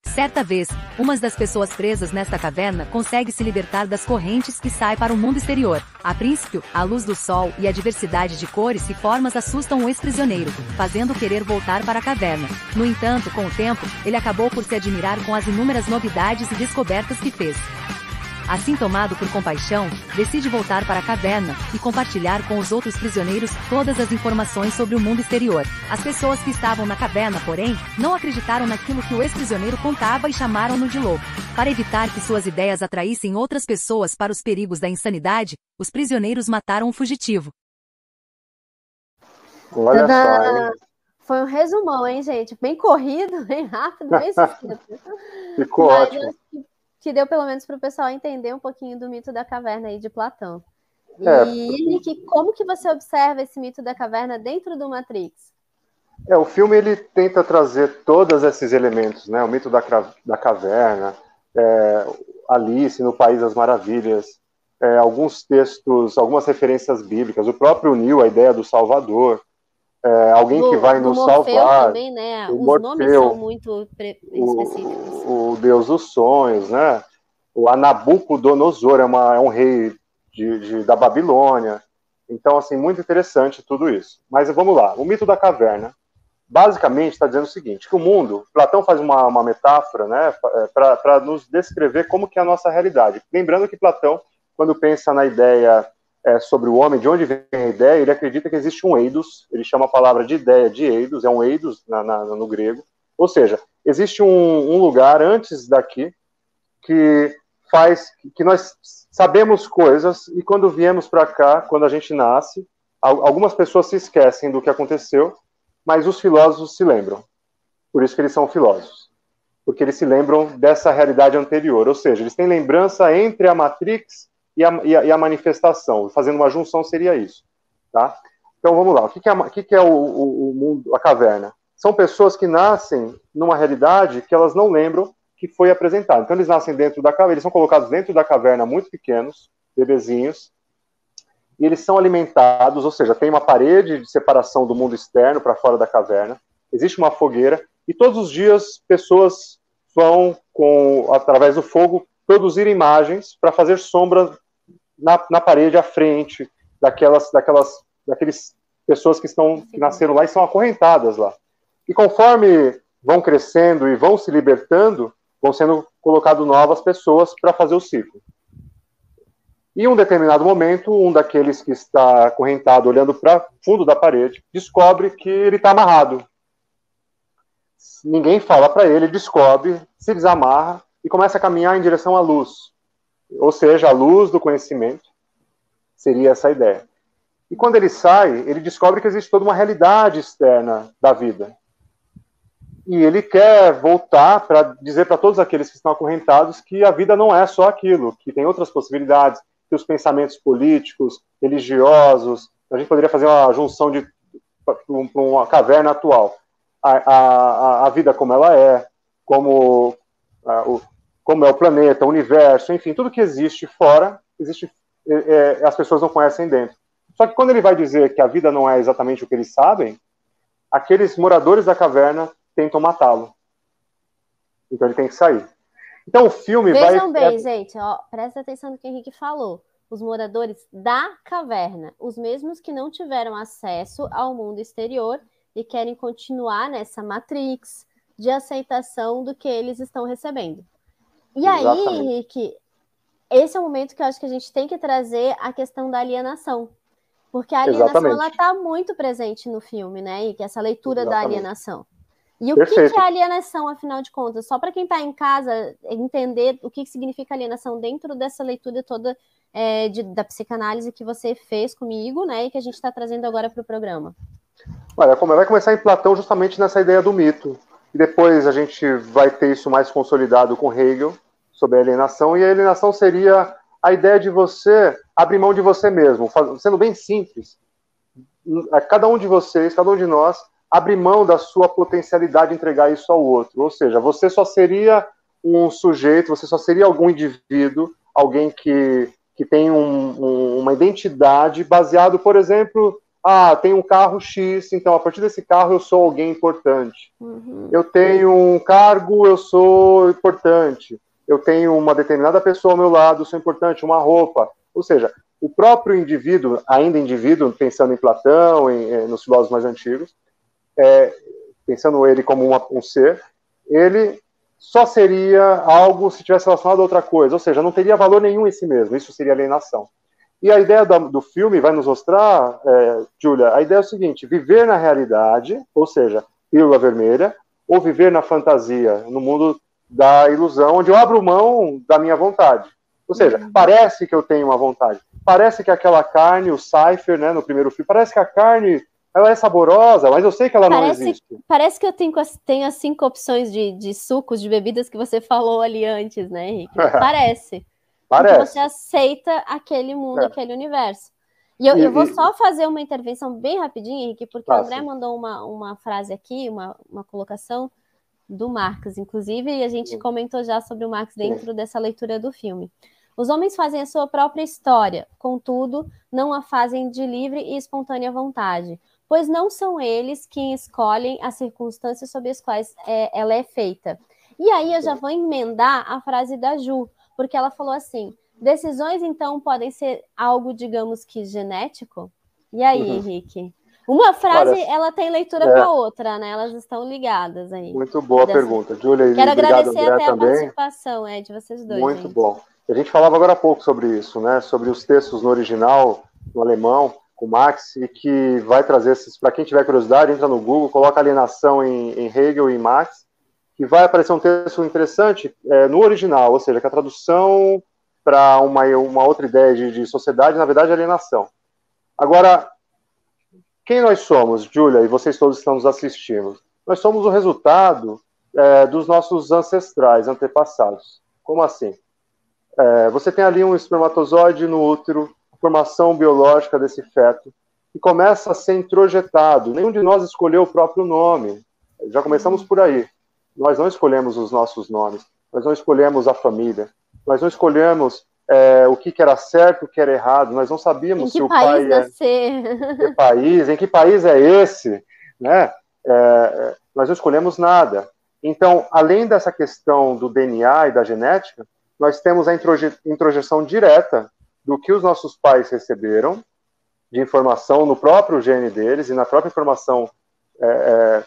Certa vez, uma das pessoas presas nesta caverna consegue se libertar das correntes e sai para o mundo exterior. A princípio, a luz do sol e a diversidade de cores e formas assustam o ex-prisioneiro, fazendo querer voltar para a caverna. No entanto, com o tempo, ele acabou por se admirar com as inúmeras novidades e descobertas que fez. Assim tomado por compaixão, decide voltar para a caverna e compartilhar com os outros prisioneiros todas as informações sobre o mundo exterior. As pessoas que estavam na caverna, porém, não acreditaram naquilo que o ex-prisioneiro contava e chamaram-no de louco. Para evitar que suas ideias atraíssem outras pessoas para os perigos da insanidade, os prisioneiros mataram o fugitivo. olha só, hein? Foi um resumão, hein, gente? Bem corrido, bem rápido, bem sucinto. ficou Mas ótimo. Que- que deu pelo menos para o pessoal entender um pouquinho do mito da caverna aí de Platão. E, É. Henrique, como que você observa esse mito da caverna dentro do Matrix? É, o filme ele tenta trazer todos esses elementos, né? O mito da, da caverna, é, Alice no País das Maravilhas, é, alguns textos, algumas referências bíblicas, o próprio Neo, a ideia do Salvador, é, alguém que vai nos salvar, também, né? o Os nomes Morfeu, são muito específicos. o, o Deus dos Sonhos, né? O Anabucodonosor é, uma, é um rei de, de- da Babilônia. Então, assim, muito interessante tudo isso. Mas vamos lá, o mito da caverna. Basicamente está dizendo o seguinte, que o mundo, Platão faz uma, uma metáfora, né, para nos descrever como que é a nossa realidade. Lembrando que Platão, quando pensa na ideia é, sobre o homem, de onde vem a ideia, ele acredita que existe um eidos, ele chama a palavra de ideia de eidos, é um eidos na, na, no grego, ou seja, existe um, um lugar antes daqui que faz que nós sabemos coisas e quando viemos para cá, quando a gente nasce, algumas pessoas se esquecem do que aconteceu, mas os filósofos se lembram. Por isso que eles são filósofos, porque eles se lembram dessa realidade anterior, ou seja, eles têm lembrança entre a Matrix e a, e a, e a manifestação. Fazendo uma junção seria isso, tá? Então vamos lá. O que, que é, o, que que é o, o, o mundo, a caverna? São pessoas que nascem numa realidade que elas não lembram que foi apresentado. Então eles nascem dentro da caverna, eles são colocados dentro da caverna muito pequenos, bebezinhos, e eles são alimentados, ou seja, tem uma parede de separação do mundo externo para fora da caverna, existe uma fogueira, e todos os dias pessoas vão, com, através do fogo, produzir imagens para fazer sombra na, na, parede à frente daquelas, daquelas, daqueles pessoas que estão que nasceram lá e são acorrentadas lá. E conforme vão crescendo e vão se libertando, vão sendo colocadas novas pessoas para fazer o ciclo. E em um determinado momento, um daqueles que está acorrentado olhando para fundo da parede descobre que ele está amarrado. Ninguém fala para ele, descobre, se desamarra e começa a caminhar em direção à luz. Ou seja, a luz do conhecimento seria essa ideia. E quando ele sai, ele descobre que existe toda uma realidade externa da vida. E ele quer voltar para dizer para todos aqueles que estão acorrentados que a vida não é só aquilo, que tem outras possibilidades, que os pensamentos políticos, religiosos, a gente poderia fazer uma junção de uma caverna atual. A, a, a vida como ela é, como, a, o, como é o planeta, o universo, enfim, tudo que existe fora, existe, é, é, as pessoas não conhecem dentro. Só que quando ele vai dizer que a vida não é exatamente o que eles sabem, aqueles moradores da caverna tentam matá-lo. Então ele tem que sair. Então o filme Vejam vai. Vejam bem, é... gente, ó, presta atenção no que o Henrique falou. Os moradores da caverna, os mesmos que não tiveram acesso ao mundo exterior e querem continuar nessa matrix de aceitação do que eles estão recebendo. E Exatamente. aí, Henrique, esse é o momento que eu acho que a gente tem que trazer a questão da alienação. Porque a alienação está muito presente no filme, né? E que essa leitura Exatamente. da alienação. E o que, que, é alienação, afinal de contas? Só para quem está em casa entender o que, que significa alienação dentro dessa leitura toda é, de, da psicanálise que você fez comigo, né? E que a gente está trazendo agora para o programa. Olha, vai começar em Platão justamente nessa ideia do mito. E depois a gente vai ter isso mais consolidado com Hegel, sobre a alienação. E a alienação seria a ideia de você abrir mão de você mesmo, sendo bem simples. Cada um de vocês, cada um de nós, abrir mão da sua potencialidade de entregar isso ao outro. Ou seja, você só seria um sujeito, você só seria algum indivíduo, alguém que, que tem um, um, uma identidade baseado, por exemplo, ah, tem um carro X, então a partir desse carro eu sou alguém importante. Uhum. Eu tenho um cargo, eu sou importante. Eu tenho uma determinada pessoa ao meu lado, eu sou importante, uma roupa. Ou seja, o próprio indivíduo, ainda indivíduo, pensando em Platão, em, em, nos filósofos mais antigos, é, pensando ele como uma, um ser, ele só seria algo se tivesse relacionado a outra coisa, ou seja, não teria valor nenhum em si mesmo, isso seria alienação. E a ideia do, filme vai nos mostrar, é, Julia, a ideia é o seguinte: viver na realidade, ou seja, pílula vermelha, ou viver na fantasia, no mundo da ilusão, onde eu abro mão da minha vontade. Ou seja, uhum. parece que eu tenho uma vontade. Parece que aquela carne, o Cypher, né, no primeiro filme, parece que a carne ela é saborosa, mas eu sei que ela parece, não existe. Parece que eu tenho, tenho as cinco opções de, de sucos, de bebidas que você falou ali antes, né, Henrique? Parece. Parece. Porque você aceita aquele mundo, é. aquele universo. E eu, e, eu vou e... só fazer uma intervenção bem rapidinho, Henrique, porque o André mandou uma, uma frase aqui, uma, uma colocação do Marx, inclusive, e a gente comentou já sobre o Marx dentro dessa leitura do filme. Os homens fazem a sua própria história, contudo, não a fazem de livre e espontânea vontade pois não são eles quem escolhem as circunstâncias sob as quais é, ela é feita. E aí eu já vou emendar a frase da Ju, porque ela falou assim: decisões então podem ser algo, digamos que genético? E aí, uhum. Henrique? Uma frase, Olha, ela tem leitura é. com a outra, né? Elas estão ligadas aí. Muito boa dessa... pergunta, Júlia. Quero agradecer André até também. a participação é, de vocês dois. Muito gente. bom. A gente falava agora há pouco sobre isso, né? Sobre os textos no original, no alemão, com Marx e que vai trazer esses. Para quem tiver curiosidade, entra no Google, coloca alienação em, em Hegel e Marx, que vai aparecer um texto interessante é, no original, ou seja, que a tradução para uma, uma outra ideia de, de sociedade, na verdade, é alienação. Agora, quem nós somos, Júlia, e vocês todos estão nos assistindo? Nós somos o resultado é, dos nossos ancestrais, antepassados. Como assim? É, você tem ali um espermatozoide no útero formação biológica desse feto, e começa a ser introjetado. Nenhum de nós escolheu o próprio nome. Já começamos por aí. Nós não escolhemos os nossos nomes, nós não escolhemos a família, nós não escolhemos é, o que, que, era certo, o que era errado. Nós não sabíamos se o país pai nascer. é que país, em que país é esse, né? É, nós não escolhemos nada. Então, além dessa questão do DNA e da genética, nós temos a introjeção direta do que os nossos pais receberam de informação no próprio gene deles e na própria informação é, é,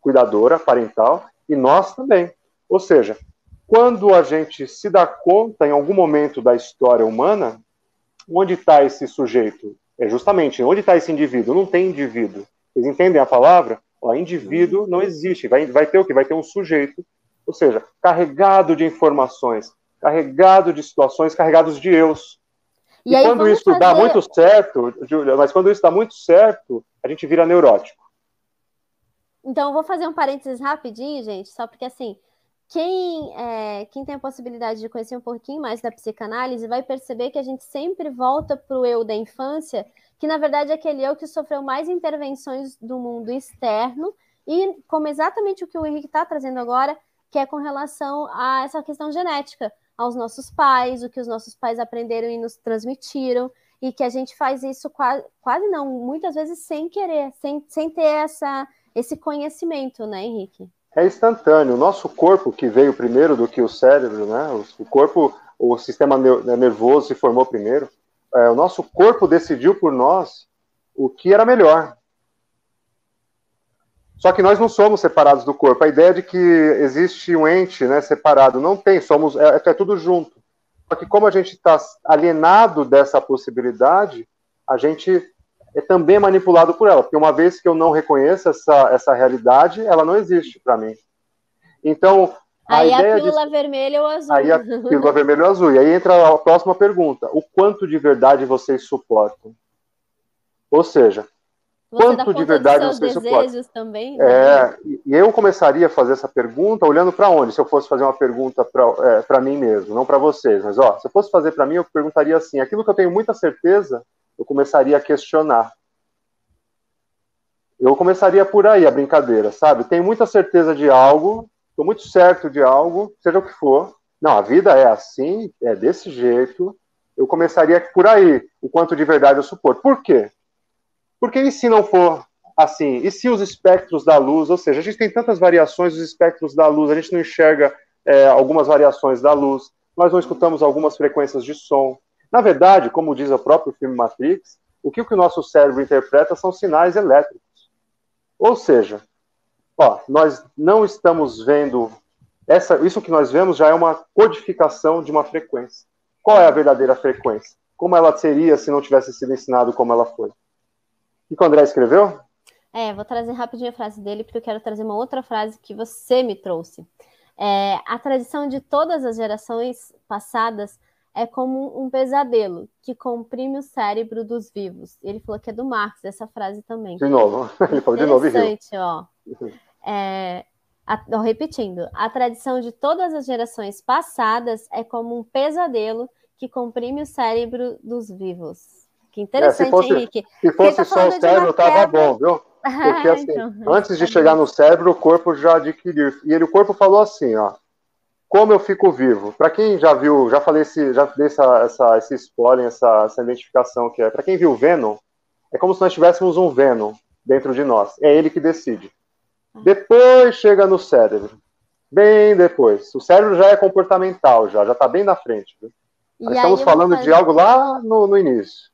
cuidadora, parental, e nós também. Ou seja, quando a gente se dá conta, em algum momento da história humana, onde está esse sujeito? É justamente onde está esse indivíduo? Não tem indivíduo. Vocês entendem a palavra? O indivíduo não existe. Vai, vai ter o que? Vai ter um sujeito, ou seja, carregado de informações, carregado de situações, carregados de eus. E, e quando isso fazer... dá muito certo, Júlia, mas quando isso dá muito certo, a gente vira neurótico. Então, eu vou fazer um parênteses rapidinho, gente, só porque assim, quem, é, quem tem a possibilidade de conhecer um pouquinho mais da psicanálise vai perceber que a gente sempre volta para o eu da infância, que na verdade é aquele eu que sofreu mais intervenções do mundo externo, e como exatamente o que o Henrique está trazendo agora, que é com relação a essa questão genética, aos nossos pais, o que os nossos pais aprenderam e nos transmitiram, e que a gente faz isso quase, quase não, muitas vezes sem querer, sem, sem ter essa esse conhecimento, né, Henrique? É instantâneo. O nosso corpo, que veio primeiro do que o cérebro, né? O corpo, o sistema né, nervoso se formou primeiro. É, o nosso corpo decidiu por nós o que era melhor. Só que nós não somos separados do corpo. A ideia de que existe um ente né, separado não tem, somos é, é tudo junto. Só que como a gente está alienado dessa possibilidade, a gente é também manipulado por ela, porque uma vez que eu não reconheço essa, essa realidade, ela não existe para mim. Então, a aí a pílula de... vermelha ou azul. Aí a pílula vermelha ou azul. E aí entra a próxima pergunta: o quanto de verdade vocês suportam? Ou seja, Você quanto de verdade vocês suportam? Também, né? É, e eu começaria a fazer essa pergunta olhando para onde? Se eu fosse fazer uma pergunta para é, mim mesmo, não para vocês, mas ó, se eu fosse fazer para mim, eu perguntaria assim: aquilo que eu tenho muita certeza eu começaria a questionar. Eu começaria por aí a brincadeira, sabe? Tenho muita certeza de algo, estou muito certo de algo, seja o que for. Não, a vida é assim, é desse jeito. Eu começaria por aí, o quanto de verdade eu suporto. Por quê? Porque e se não for assim? E se os espectros da luz, ou seja, a gente tem tantas variações dos espectros da luz, a gente não enxerga é, algumas variações da luz, nós não escutamos algumas frequências de som, na verdade, como diz o próprio filme Matrix, o que o nosso cérebro interpreta são sinais elétricos. Ou seja, ó, nós não estamos vendo essa, isso que nós vemos já é uma codificação de uma frequência. Qual é a verdadeira frequência? Como ela seria se não tivesse sido ensinado como ela foi? O que o André escreveu? É, vou trazer rapidinho a frase dele, porque eu quero trazer uma outra frase que você me trouxe. É, a tradição de todas as gerações passadas é como um pesadelo que comprime o cérebro dos vivos. Ele falou que é do Marx, essa frase também. De novo, ele falou de novo Interessante, ó. É, a, repetindo, a tradição de todas as gerações passadas é como um pesadelo que comprime o cérebro dos vivos. Que interessante, é, se fosse, Henrique. Se fosse tá só o cérebro, tava bom, viu? Porque assim, então, antes de chegar no cérebro, o corpo já adquiriu. E ele, o corpo falou assim, ó, como eu fico vivo? Para quem já viu, já falei esse, já dei essa, essa, esse spoiler, essa, essa identificação que é. Para quem viu Venom, é como se nós tivéssemos um Venom dentro de nós. É ele que decide. Depois chega no cérebro. Bem depois. O cérebro já é comportamental, já já está bem na frente. Nós estamos falando fazer... de algo lá no, no, início.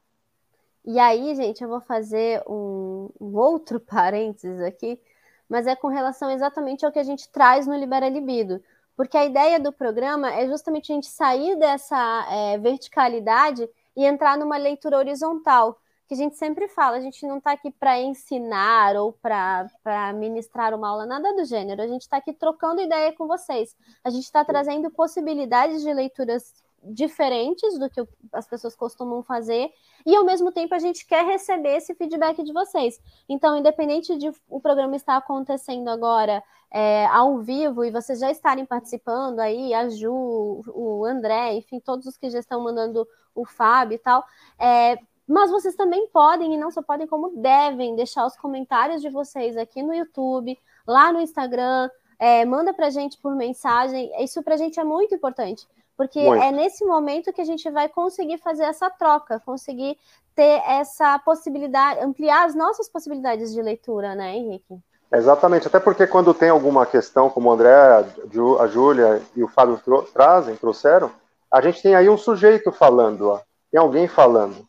E aí, gente, eu vou fazer um, um outro parênteses aqui, mas é com relação exatamente ao que a gente traz no Libera Libido porque a ideia do programa é justamente a gente sair dessa é, verticalidade e entrar numa leitura horizontal, que a gente sempre fala, a gente não está aqui para ensinar ou para ministrar uma aula, nada do gênero, a gente está aqui trocando ideia com vocês, a gente está trazendo possibilidades de leituras diferentes do que as pessoas costumam fazer e ao mesmo tempo a gente quer receber esse feedback de vocês. Então, independente de o programa estar acontecendo agora é, ao vivo e vocês já estarem participando aí, a Ju, o André, enfim, todos os que já estão mandando o Fábio e tal, é, mas vocês também podem, e não só podem, como devem, deixar os comentários de vocês aqui no YouTube, lá no Instagram, é, manda pra gente por mensagem. Isso pra gente é muito importante porque Muito. é nesse momento que a gente vai conseguir fazer essa troca, conseguir ter essa possibilidade, ampliar as nossas possibilidades de leitura, né, Henrique? Exatamente, até porque quando tem alguma questão, como o André, a Júlia e o Fábio tro- trazem, trouxeram, a gente tem aí um sujeito falando, ó, tem alguém falando.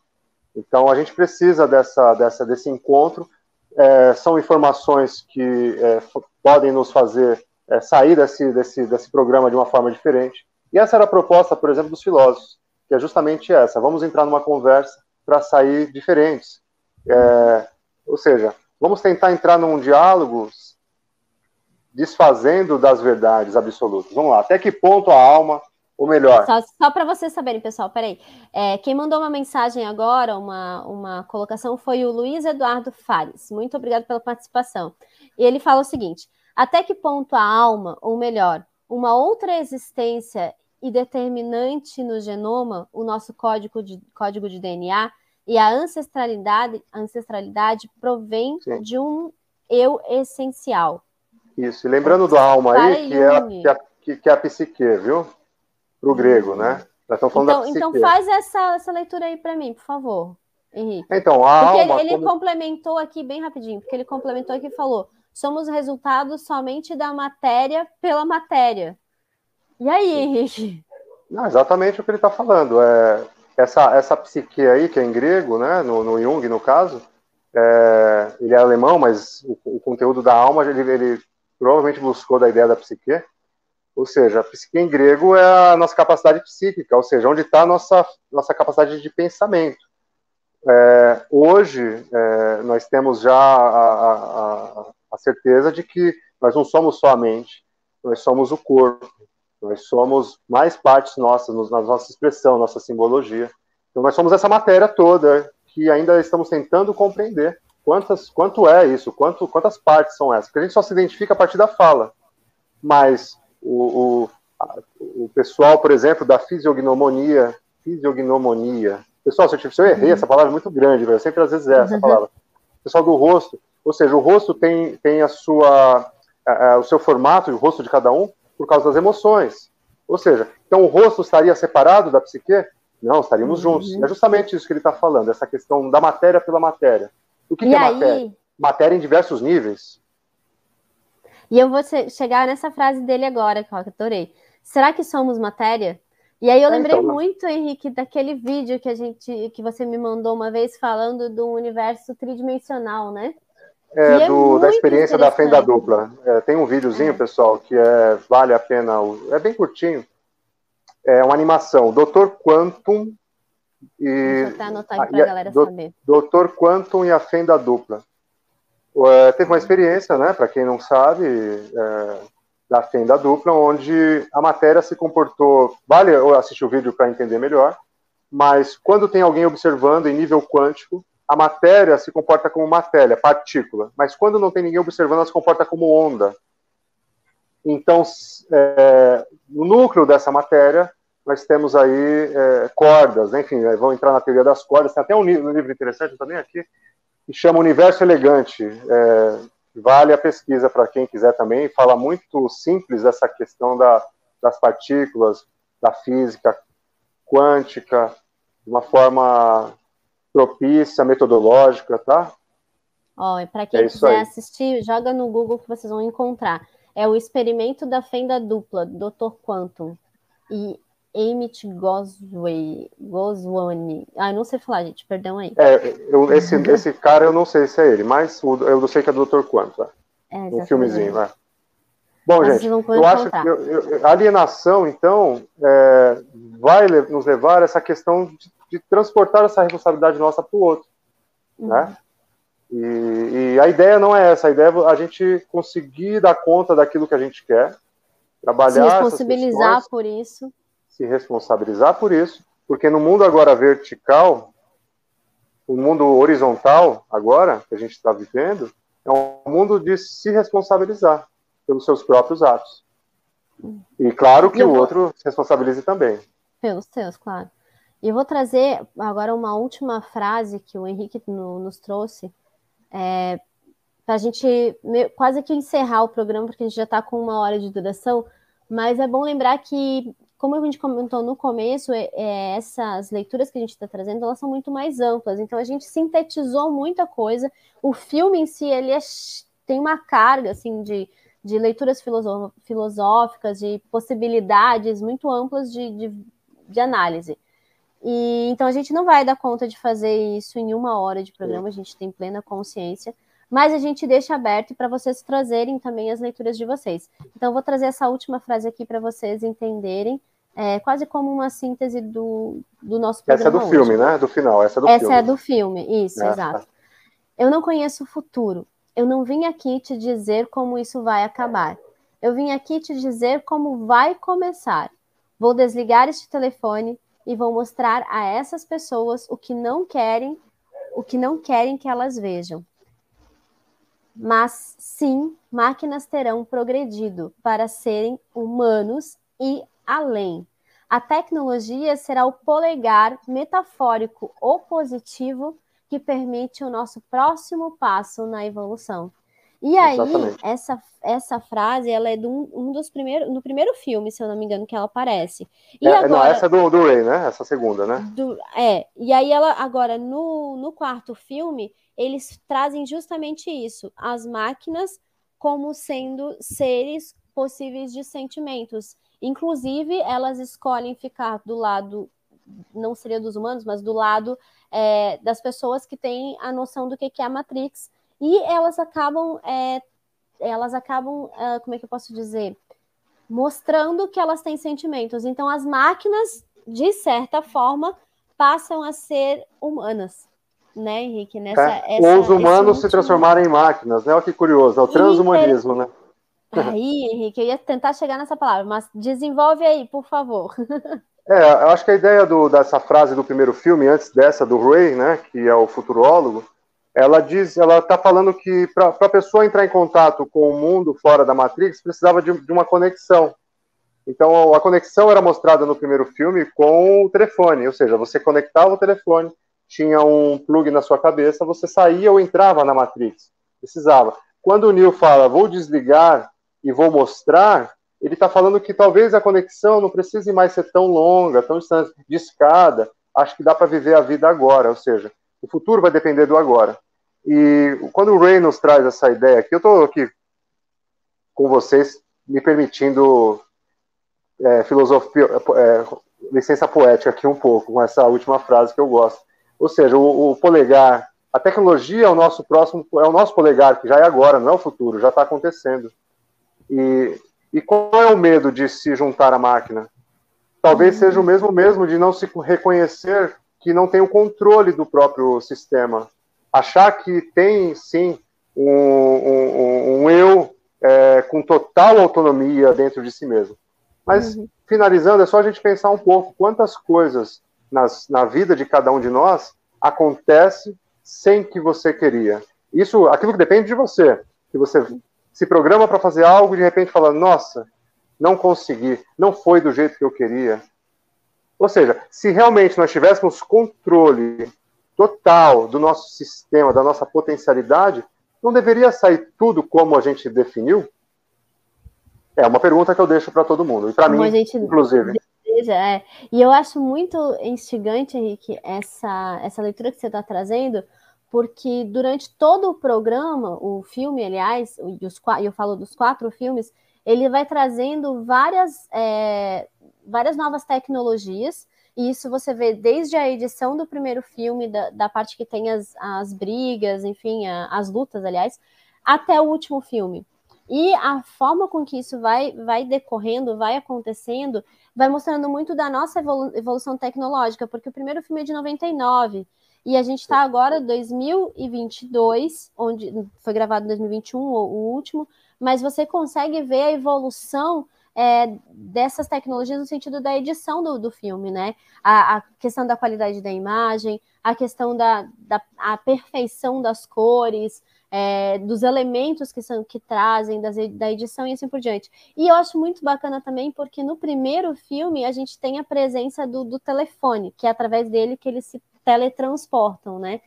Então a gente precisa dessa, dessa, desse encontro. É, são informações que é, podem nos fazer é, sair desse, desse, desse programa de uma forma diferente. E essa era a proposta, por exemplo, dos filósofos, que é justamente essa: vamos entrar numa conversa para sair diferentes. É, ou seja, vamos tentar entrar num diálogo desfazendo das verdades absolutas. Vamos lá, até que ponto a alma, ou melhor, Só, só para vocês saberem, pessoal, peraí. É, quem mandou uma mensagem agora, uma, uma colocação, foi o Luiz Eduardo Fares. Muito obrigado pela participação. E ele fala o seguinte: até que ponto a alma, ou melhor, uma outra existência e determinante no genoma, o nosso código de, código de DNA, e a ancestralidade, ancestralidade provém Sim. de um eu essencial. Isso, e lembrando da alma aí, que é, que, é, que- que é a psique, viu? Para o grego, né? Então, então faz essa, essa leitura aí para mim, por favor, Henrique. Então, a Porque ele, alma. ele como- complementou aqui bem rapidinho, porque ele complementou aqui e falou: somos resultado somente da matéria pela matéria. E aí, Henrique? Não, exatamente o que ele está falando. É, essa, essa psique aí, que é em grego, né? No, no Jung, no caso, é, ele é alemão, mas o, o conteúdo da alma ele, ele provavelmente buscou da ideia da psique. Ou seja, a psique em grego é a nossa capacidade psíquica, ou seja, onde está a nossa, nossa capacidade de pensamento. É, hoje, é, nós temos já a, a- a certeza de que nós não somos só a mente, nós somos o corpo, nós somos mais partes nossas, nos- na nossa expressão, nossa simbologia. Então, nós somos essa matéria toda que ainda estamos tentando compreender quantas, quanto é isso, quanto, quantas partes são essas. Porque a gente só se identifica a partir da fala. Mas o, o, a- o pessoal, por exemplo, da fisiognomonia, fisiognomonia. Pessoal, se eu, se eu errei, essa palavra é muito grande, velho, sempre às vezes é essa palavra. Pessoal do rosto, ou seja, o rosto tem, tem a sua, a- a- o seu formato, o rosto de cada um, por causa das emoções. Ou seja, então o rosto estaria separado da psique? Não, estaríamos juntos. É justamente isso que ele está falando, essa questão da matéria pela matéria. O que, e que é aí, matéria? Matéria em diversos níveis. e eu vou che- chegar nessa frase dele agora, que eu adorei. Será que somos matéria? E aí eu É, lembrei então, muito, Henrique, daquele vídeo que a gente que você me mandou uma vez falando do universo tridimensional, né? É, é do- da experiência da fenda dupla. É, tem um videozinho, É. pessoal, que é, vale a pena. É bem curtinho. É uma animação. Dr. Quantum e. Anotar aqui Ah, pra a- galera do- saber. Dr. Quantum e a fenda dupla. É, teve uma experiência, né, para quem não sabe, da fenda dupla, onde a matéria se comportou. Vale eu assistir o vídeo para entender melhor, mas quando tem alguém observando em nível quântico, a matéria se comporta como matéria, partícula, mas quando não tem ninguém observando, ela se comporta como onda. Então, é, no núcleo dessa matéria, nós temos aí é, cordas, né? enfim, vão entrar na teoria das cordas. Tem até um, li- um livro interessante também aqui, que chama Universo Elegante. É, vale a pesquisa para quem quiser também. Fala muito simples essa questão da, das partículas, da física quântica, de uma forma propícia, metodológica, tá? Ó, para quem É quiser aí. assistir, joga no Google que vocês vão encontrar. É o experimento da fenda dupla, Dr. Quantum e Emmett Gosway. Ah, não sei falar, gente, perdão aí. É, eu- esse, esse cara eu não sei se é ele, mas o- eu sei que é do Dr. Quanto, tá? É, um filmezinho, né? Bom, Mas gente, eu acho que eu- eu- a alienação, então, é, vai nos levar a essa questão de, de transportar essa responsabilidade nossa para o outro, Uhum. né? E, e a ideia não é essa, a ideia é a gente conseguir dar conta daquilo que a gente quer, trabalhar Se responsabilizar questões, por isso. se responsabilizar por isso, porque no mundo agora vertical, o mundo horizontal agora que a gente está vivendo, é um mundo de se responsabilizar pelos seus próprios atos. E claro que o outro se responsabilize também. Pelos seus, claro. E vou trazer agora uma última frase que o Henrique no- nos trouxe, para a gente quase que encerrar o programa, porque a gente já está com uma hora de duração, mas é bom lembrar que como a gente comentou no começo, é, é, essas leituras que a gente está trazendo, elas são muito mais amplas. Então a gente sintetizou muita coisa. O filme em si, ele é, tem uma carga assim de, de leituras filosóficas, de possibilidades muito amplas de, de, de análise. E então a gente não vai dar conta de fazer isso em uma hora de programa, a gente tem plena consciência, mas a gente deixa aberto para vocês trazerem também as leituras de vocês. Então eu vou trazer essa última frase aqui para vocês entenderem é quase como uma síntese do, do nosso programa. Essa é do hoje. filme, né? Do final. Essa é do Essa filme. é do filme, isso, É, exato. Eu não conheço o futuro. Eu não vim aqui te dizer como isso vai acabar. Eu vim aqui te dizer como vai começar. Vou desligar este telefone e vou mostrar a essas pessoas o que não querem, o que não querem que elas vejam. Mas sim, máquinas terão progredido para serem humanos e além. A tecnologia será o polegar metafórico ou positivo que permite o nosso próximo passo na evolução. E aí, Exatamente. essa, essa frase, ela é de um, um dos primeiros, no primeiro filme, se eu não me engano, que ela aparece. E É, agora, Não, essa é do, do Ray, né? Essa segunda, né? do- é, e aí ela agora no, no quarto filme, eles trazem justamente isso, as máquinas como sendo seres possíveis de sentimentos. Inclusive, elas escolhem ficar do lado, não seria dos humanos, mas do lado é, das pessoas que têm a noção do que que é a Matrix. E elas acabam, é, elas acabam, ah, como é que eu posso dizer? Mostrando que elas têm sentimentos. Então, as máquinas, de certa forma, passam a ser humanas, né, Henrique? Nessa, É, essa- Ou os humanos se transformarem em máquinas, né? Olha que curioso. É o transhumanismo, né? Aí, Henrique, eu ia tentar chegar nessa palavra, mas desenvolve aí, por favor. É, eu acho que a ideia do- dessa frase do primeiro filme, antes dessa do Ray, né, que é o futurólogo, ela diz, ela está falando que para a pessoa entrar em contato com o mundo fora da Matrix, precisava de, de uma conexão. Então, a conexão era mostrada no primeiro filme com o telefone, ou seja, você conectava o telefone, tinha um plug na sua cabeça, você saía ou entrava na Matrix. Precisava. Quando o Neo fala, vou desligar e vou mostrar, ele está falando que talvez a conexão não precise mais ser tão longa, tão distante, de escada. Acho que dá para viver a vida agora, ou seja, o futuro vai depender do agora. E quando o Ray nos traz essa ideia aqui, eu estou aqui com vocês, me permitindo é, filosofia, é, licença poética aqui um pouco, com essa última frase que eu gosto. Ou seja, o, o polegar, a tecnologia é o nosso próximo, é o nosso polegar, que já é agora, não é o futuro, já está acontecendo. E, e qual é o medo de se juntar à máquina? Talvez seja o mesmo mesmo de não se reconhecer que não tem o controle do próprio sistema. Achar que tem, sim, um, um, um eu é, com total autonomia dentro de si mesmo. Mas, finalizando, é só a gente pensar um pouco quantas coisas nas, na vida de cada um de nós acontece sem que você queria. Isso, aquilo que depende de você. Que você se programa para fazer algo e de repente fala, nossa, não consegui, não foi do jeito que eu queria. Ou seja, se realmente nós tivéssemos controle total do nosso sistema, da nossa potencialidade, não deveria sair tudo como a gente definiu? É uma pergunta que eu deixo para todo mundo, e para mim, inclusive. deseja, é. E eu acho muito instigante, Henrique, essa, essa leitura que você está trazendo, porque durante todo o programa, o filme, aliás, e os, eu falo dos quatro filmes, ele vai trazendo várias, é, várias novas tecnologias, e isso você vê desde a edição do primeiro filme, da, da parte que tem as, as brigas, enfim, a- as lutas, aliás, até o último filme. E a forma com que isso vai, vai decorrendo, vai acontecendo, vai mostrando muito da nossa evolu- evolução tecnológica, porque o primeiro filme é de 99, e a gente está agora em 2022, onde foi gravado em 2021, o, o último, mas você consegue ver a evolução é, dessas tecnologias no sentido da edição do, do filme, né? A, a questão da qualidade da imagem, a questão da, da a perfeição das cores, é, dos elementos que são que trazem das, da edição e assim por diante. E eu acho muito bacana também porque no primeiro filme a gente tem a presença do, do telefone, que é através dele que eles se teletransportam, né?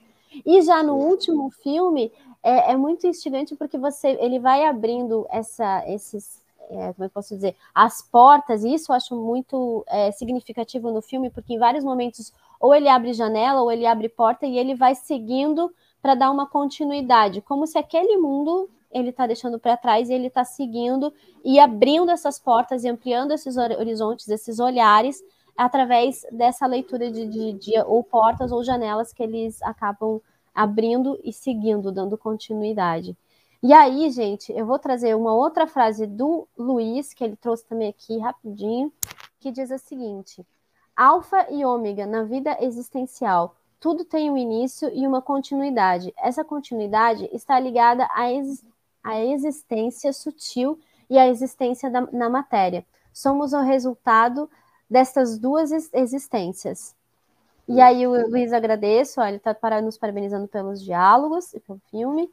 E já no último filme é, é muito instigante porque você ele vai abrindo essa, esses, é, como eu posso dizer, as portas, e isso eu acho muito é, significativo no filme, porque em vários momentos ou ele abre janela ou ele abre porta e ele vai seguindo para dar uma continuidade, como se aquele mundo ele está deixando para trás e ele está seguindo e abrindo essas portas e ampliando esses horizontes, esses olhares, através dessa leitura de, de, de ou portas ou janelas que eles acabam abrindo e seguindo, dando continuidade. E aí, gente, eu vou trazer uma outra frase do Luiz, que ele trouxe também aqui rapidinho, que diz o seguinte: Alfa e ômega na vida existencial. Tudo tem um início e uma continuidade. Essa continuidade está ligada à, ex à existência sutil e à existência da, na matéria. Somos o resultado destas duas existências. E aí o Luiz agradeço, ó, ele está nos parabenizando pelos diálogos e pelo filme.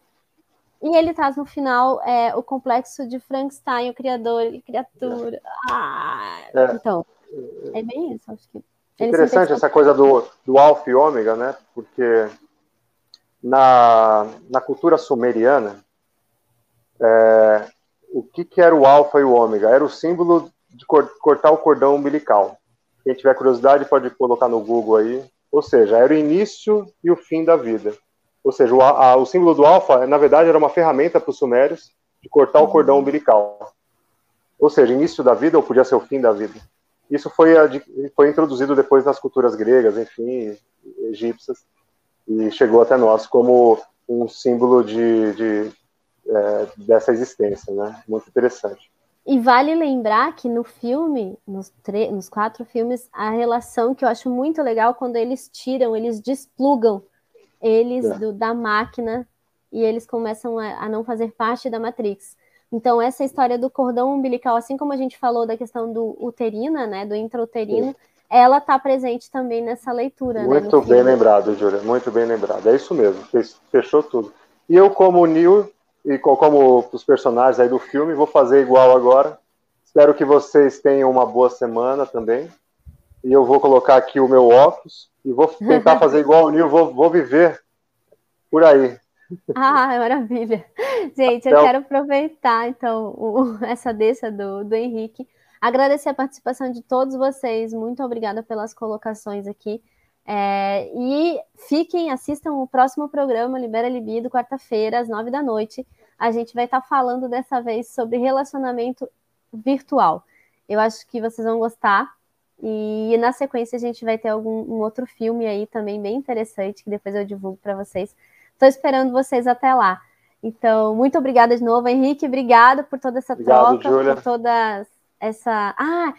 E ele traz no final é, o complexo de Frankenstein, o criador e criatura. Ah, é. Então, é bem isso, acho que. Interessante essa coisa do, do alfa e ômega, né? Porque na, na cultura sumeriana, é, o que, que era o alfa e o ômega? Era o símbolo de cortar o cordão umbilical. Quem tiver curiosidade pode colocar no Google aí. Ou seja, era o início e o fim da vida. Ou seja, o, a, o símbolo do alfa, na verdade, era uma ferramenta para os sumérios de cortar o cordão umbilical. Ou seja, início da vida ou podia ser o fim da vida. Isso foi, foi introduzido depois nas culturas gregas, enfim, egípcias, e chegou até nós como um símbolo de, de é, dessa existência, né? Muito interessante. E vale lembrar que no filme, nos, nos quatro filmes, a relação que eu acho muito legal quando eles tiram, eles desplugam eles é. do, da máquina e eles começam a, a, não fazer parte da Matrix. Então, essa história do cordão umbilical, assim como a gente falou da questão do uterina, né, do intrauterino, ela está presente também nessa leitura. Né, muito né, bem lembrado, Júlia, muito bem lembrado. É isso mesmo, fechou tudo. E eu, como Neil, e como os personagens aí do filme, vou fazer igual agora. Espero que vocês tenham uma boa semana também. E eu vou colocar aqui o meu óculos e vou tentar fazer igual o Nil, vou, vou viver por aí. Ah, maravilha. Gente, Até eu quero aproveitar, então, o, essa deixa do, do Henrique. Agradecer a participação de todos vocês. Muito obrigada pelas colocações aqui. É, e fiquem, assistam o próximo programa Libera Libido, quarta-feira, às nove da noite. A gente vai estar falando dessa vez sobre relacionamento virtual. Eu acho que vocês vão gostar. E na sequência a gente vai ter algum um outro filme aí também bem interessante, que depois eu divulgo para vocês. Estou esperando vocês até lá. Então, muito obrigada de novo, Henrique. Obrigado por toda essa Obrigado, troca, Julia. por toda essa. Ah,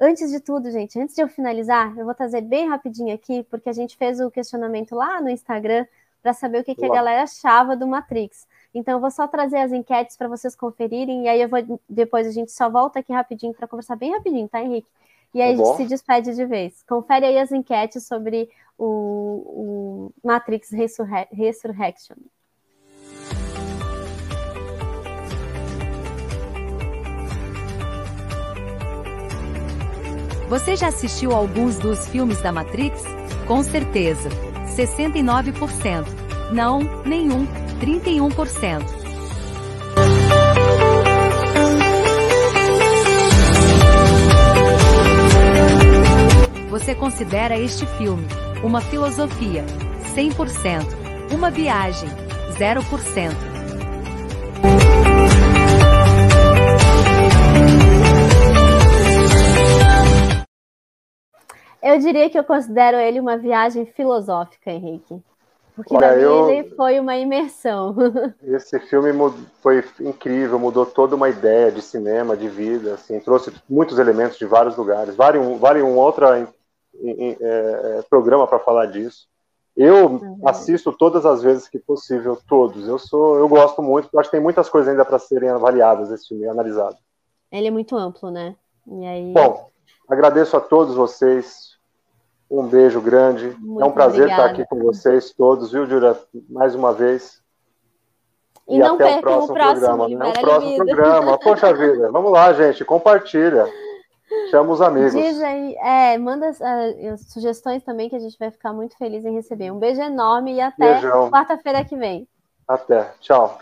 Antes de tudo, gente, antes de eu finalizar, eu vou trazer bem rapidinho aqui, porque a gente fez o questionamento lá no Instagram para saber o que, que, a galera achava do Matrix. Então, eu vou só trazer as enquetes para vocês conferirem, e aí eu vou depois a gente só volta aqui rapidinho para conversar bem rapidinho, tá, Henrique? E aí tá a gente se despede de vez. Confere aí as enquetes sobre o, o Matrix Resurre Resurrection. Você já assistiu alguns dos filmes da Matrix? Com certeza. 69%. Não, nenhum. 31%. Você considera este filme uma filosofia? 100%. Uma viagem? 0%. Eu diria que eu considero ele uma viagem filosófica, Henrique. Porque Olha, eu... ele foi uma imersão. Esse filme foi incrível, mudou toda uma ideia de cinema, de vida, assim, trouxe muitos elementos de vários lugares. Vale um, vale um outro é, é, programa para falar disso. Eu uhum. assisto todas as vezes que possível, todos. Eu sou, eu gosto muito, acho que tem muitas coisas ainda para serem avaliadas esse filme, analisado. Ele é muito amplo, né? E aí... Bom, agradeço a todos vocês um beijo grande. Muito é um prazer obrigada. estar aqui com vocês todos, viu, Jura? Mais uma vez. E, e não até o próximo, o próximo programa. Né? O próximo programa. Poxa vida, vamos lá, gente, compartilha. Chama os amigos. Diz aí, é, manda uh, sugestões também que a gente vai ficar muito feliz em receber. Um beijo enorme e até quarta-feira que vem. Até. Tchau.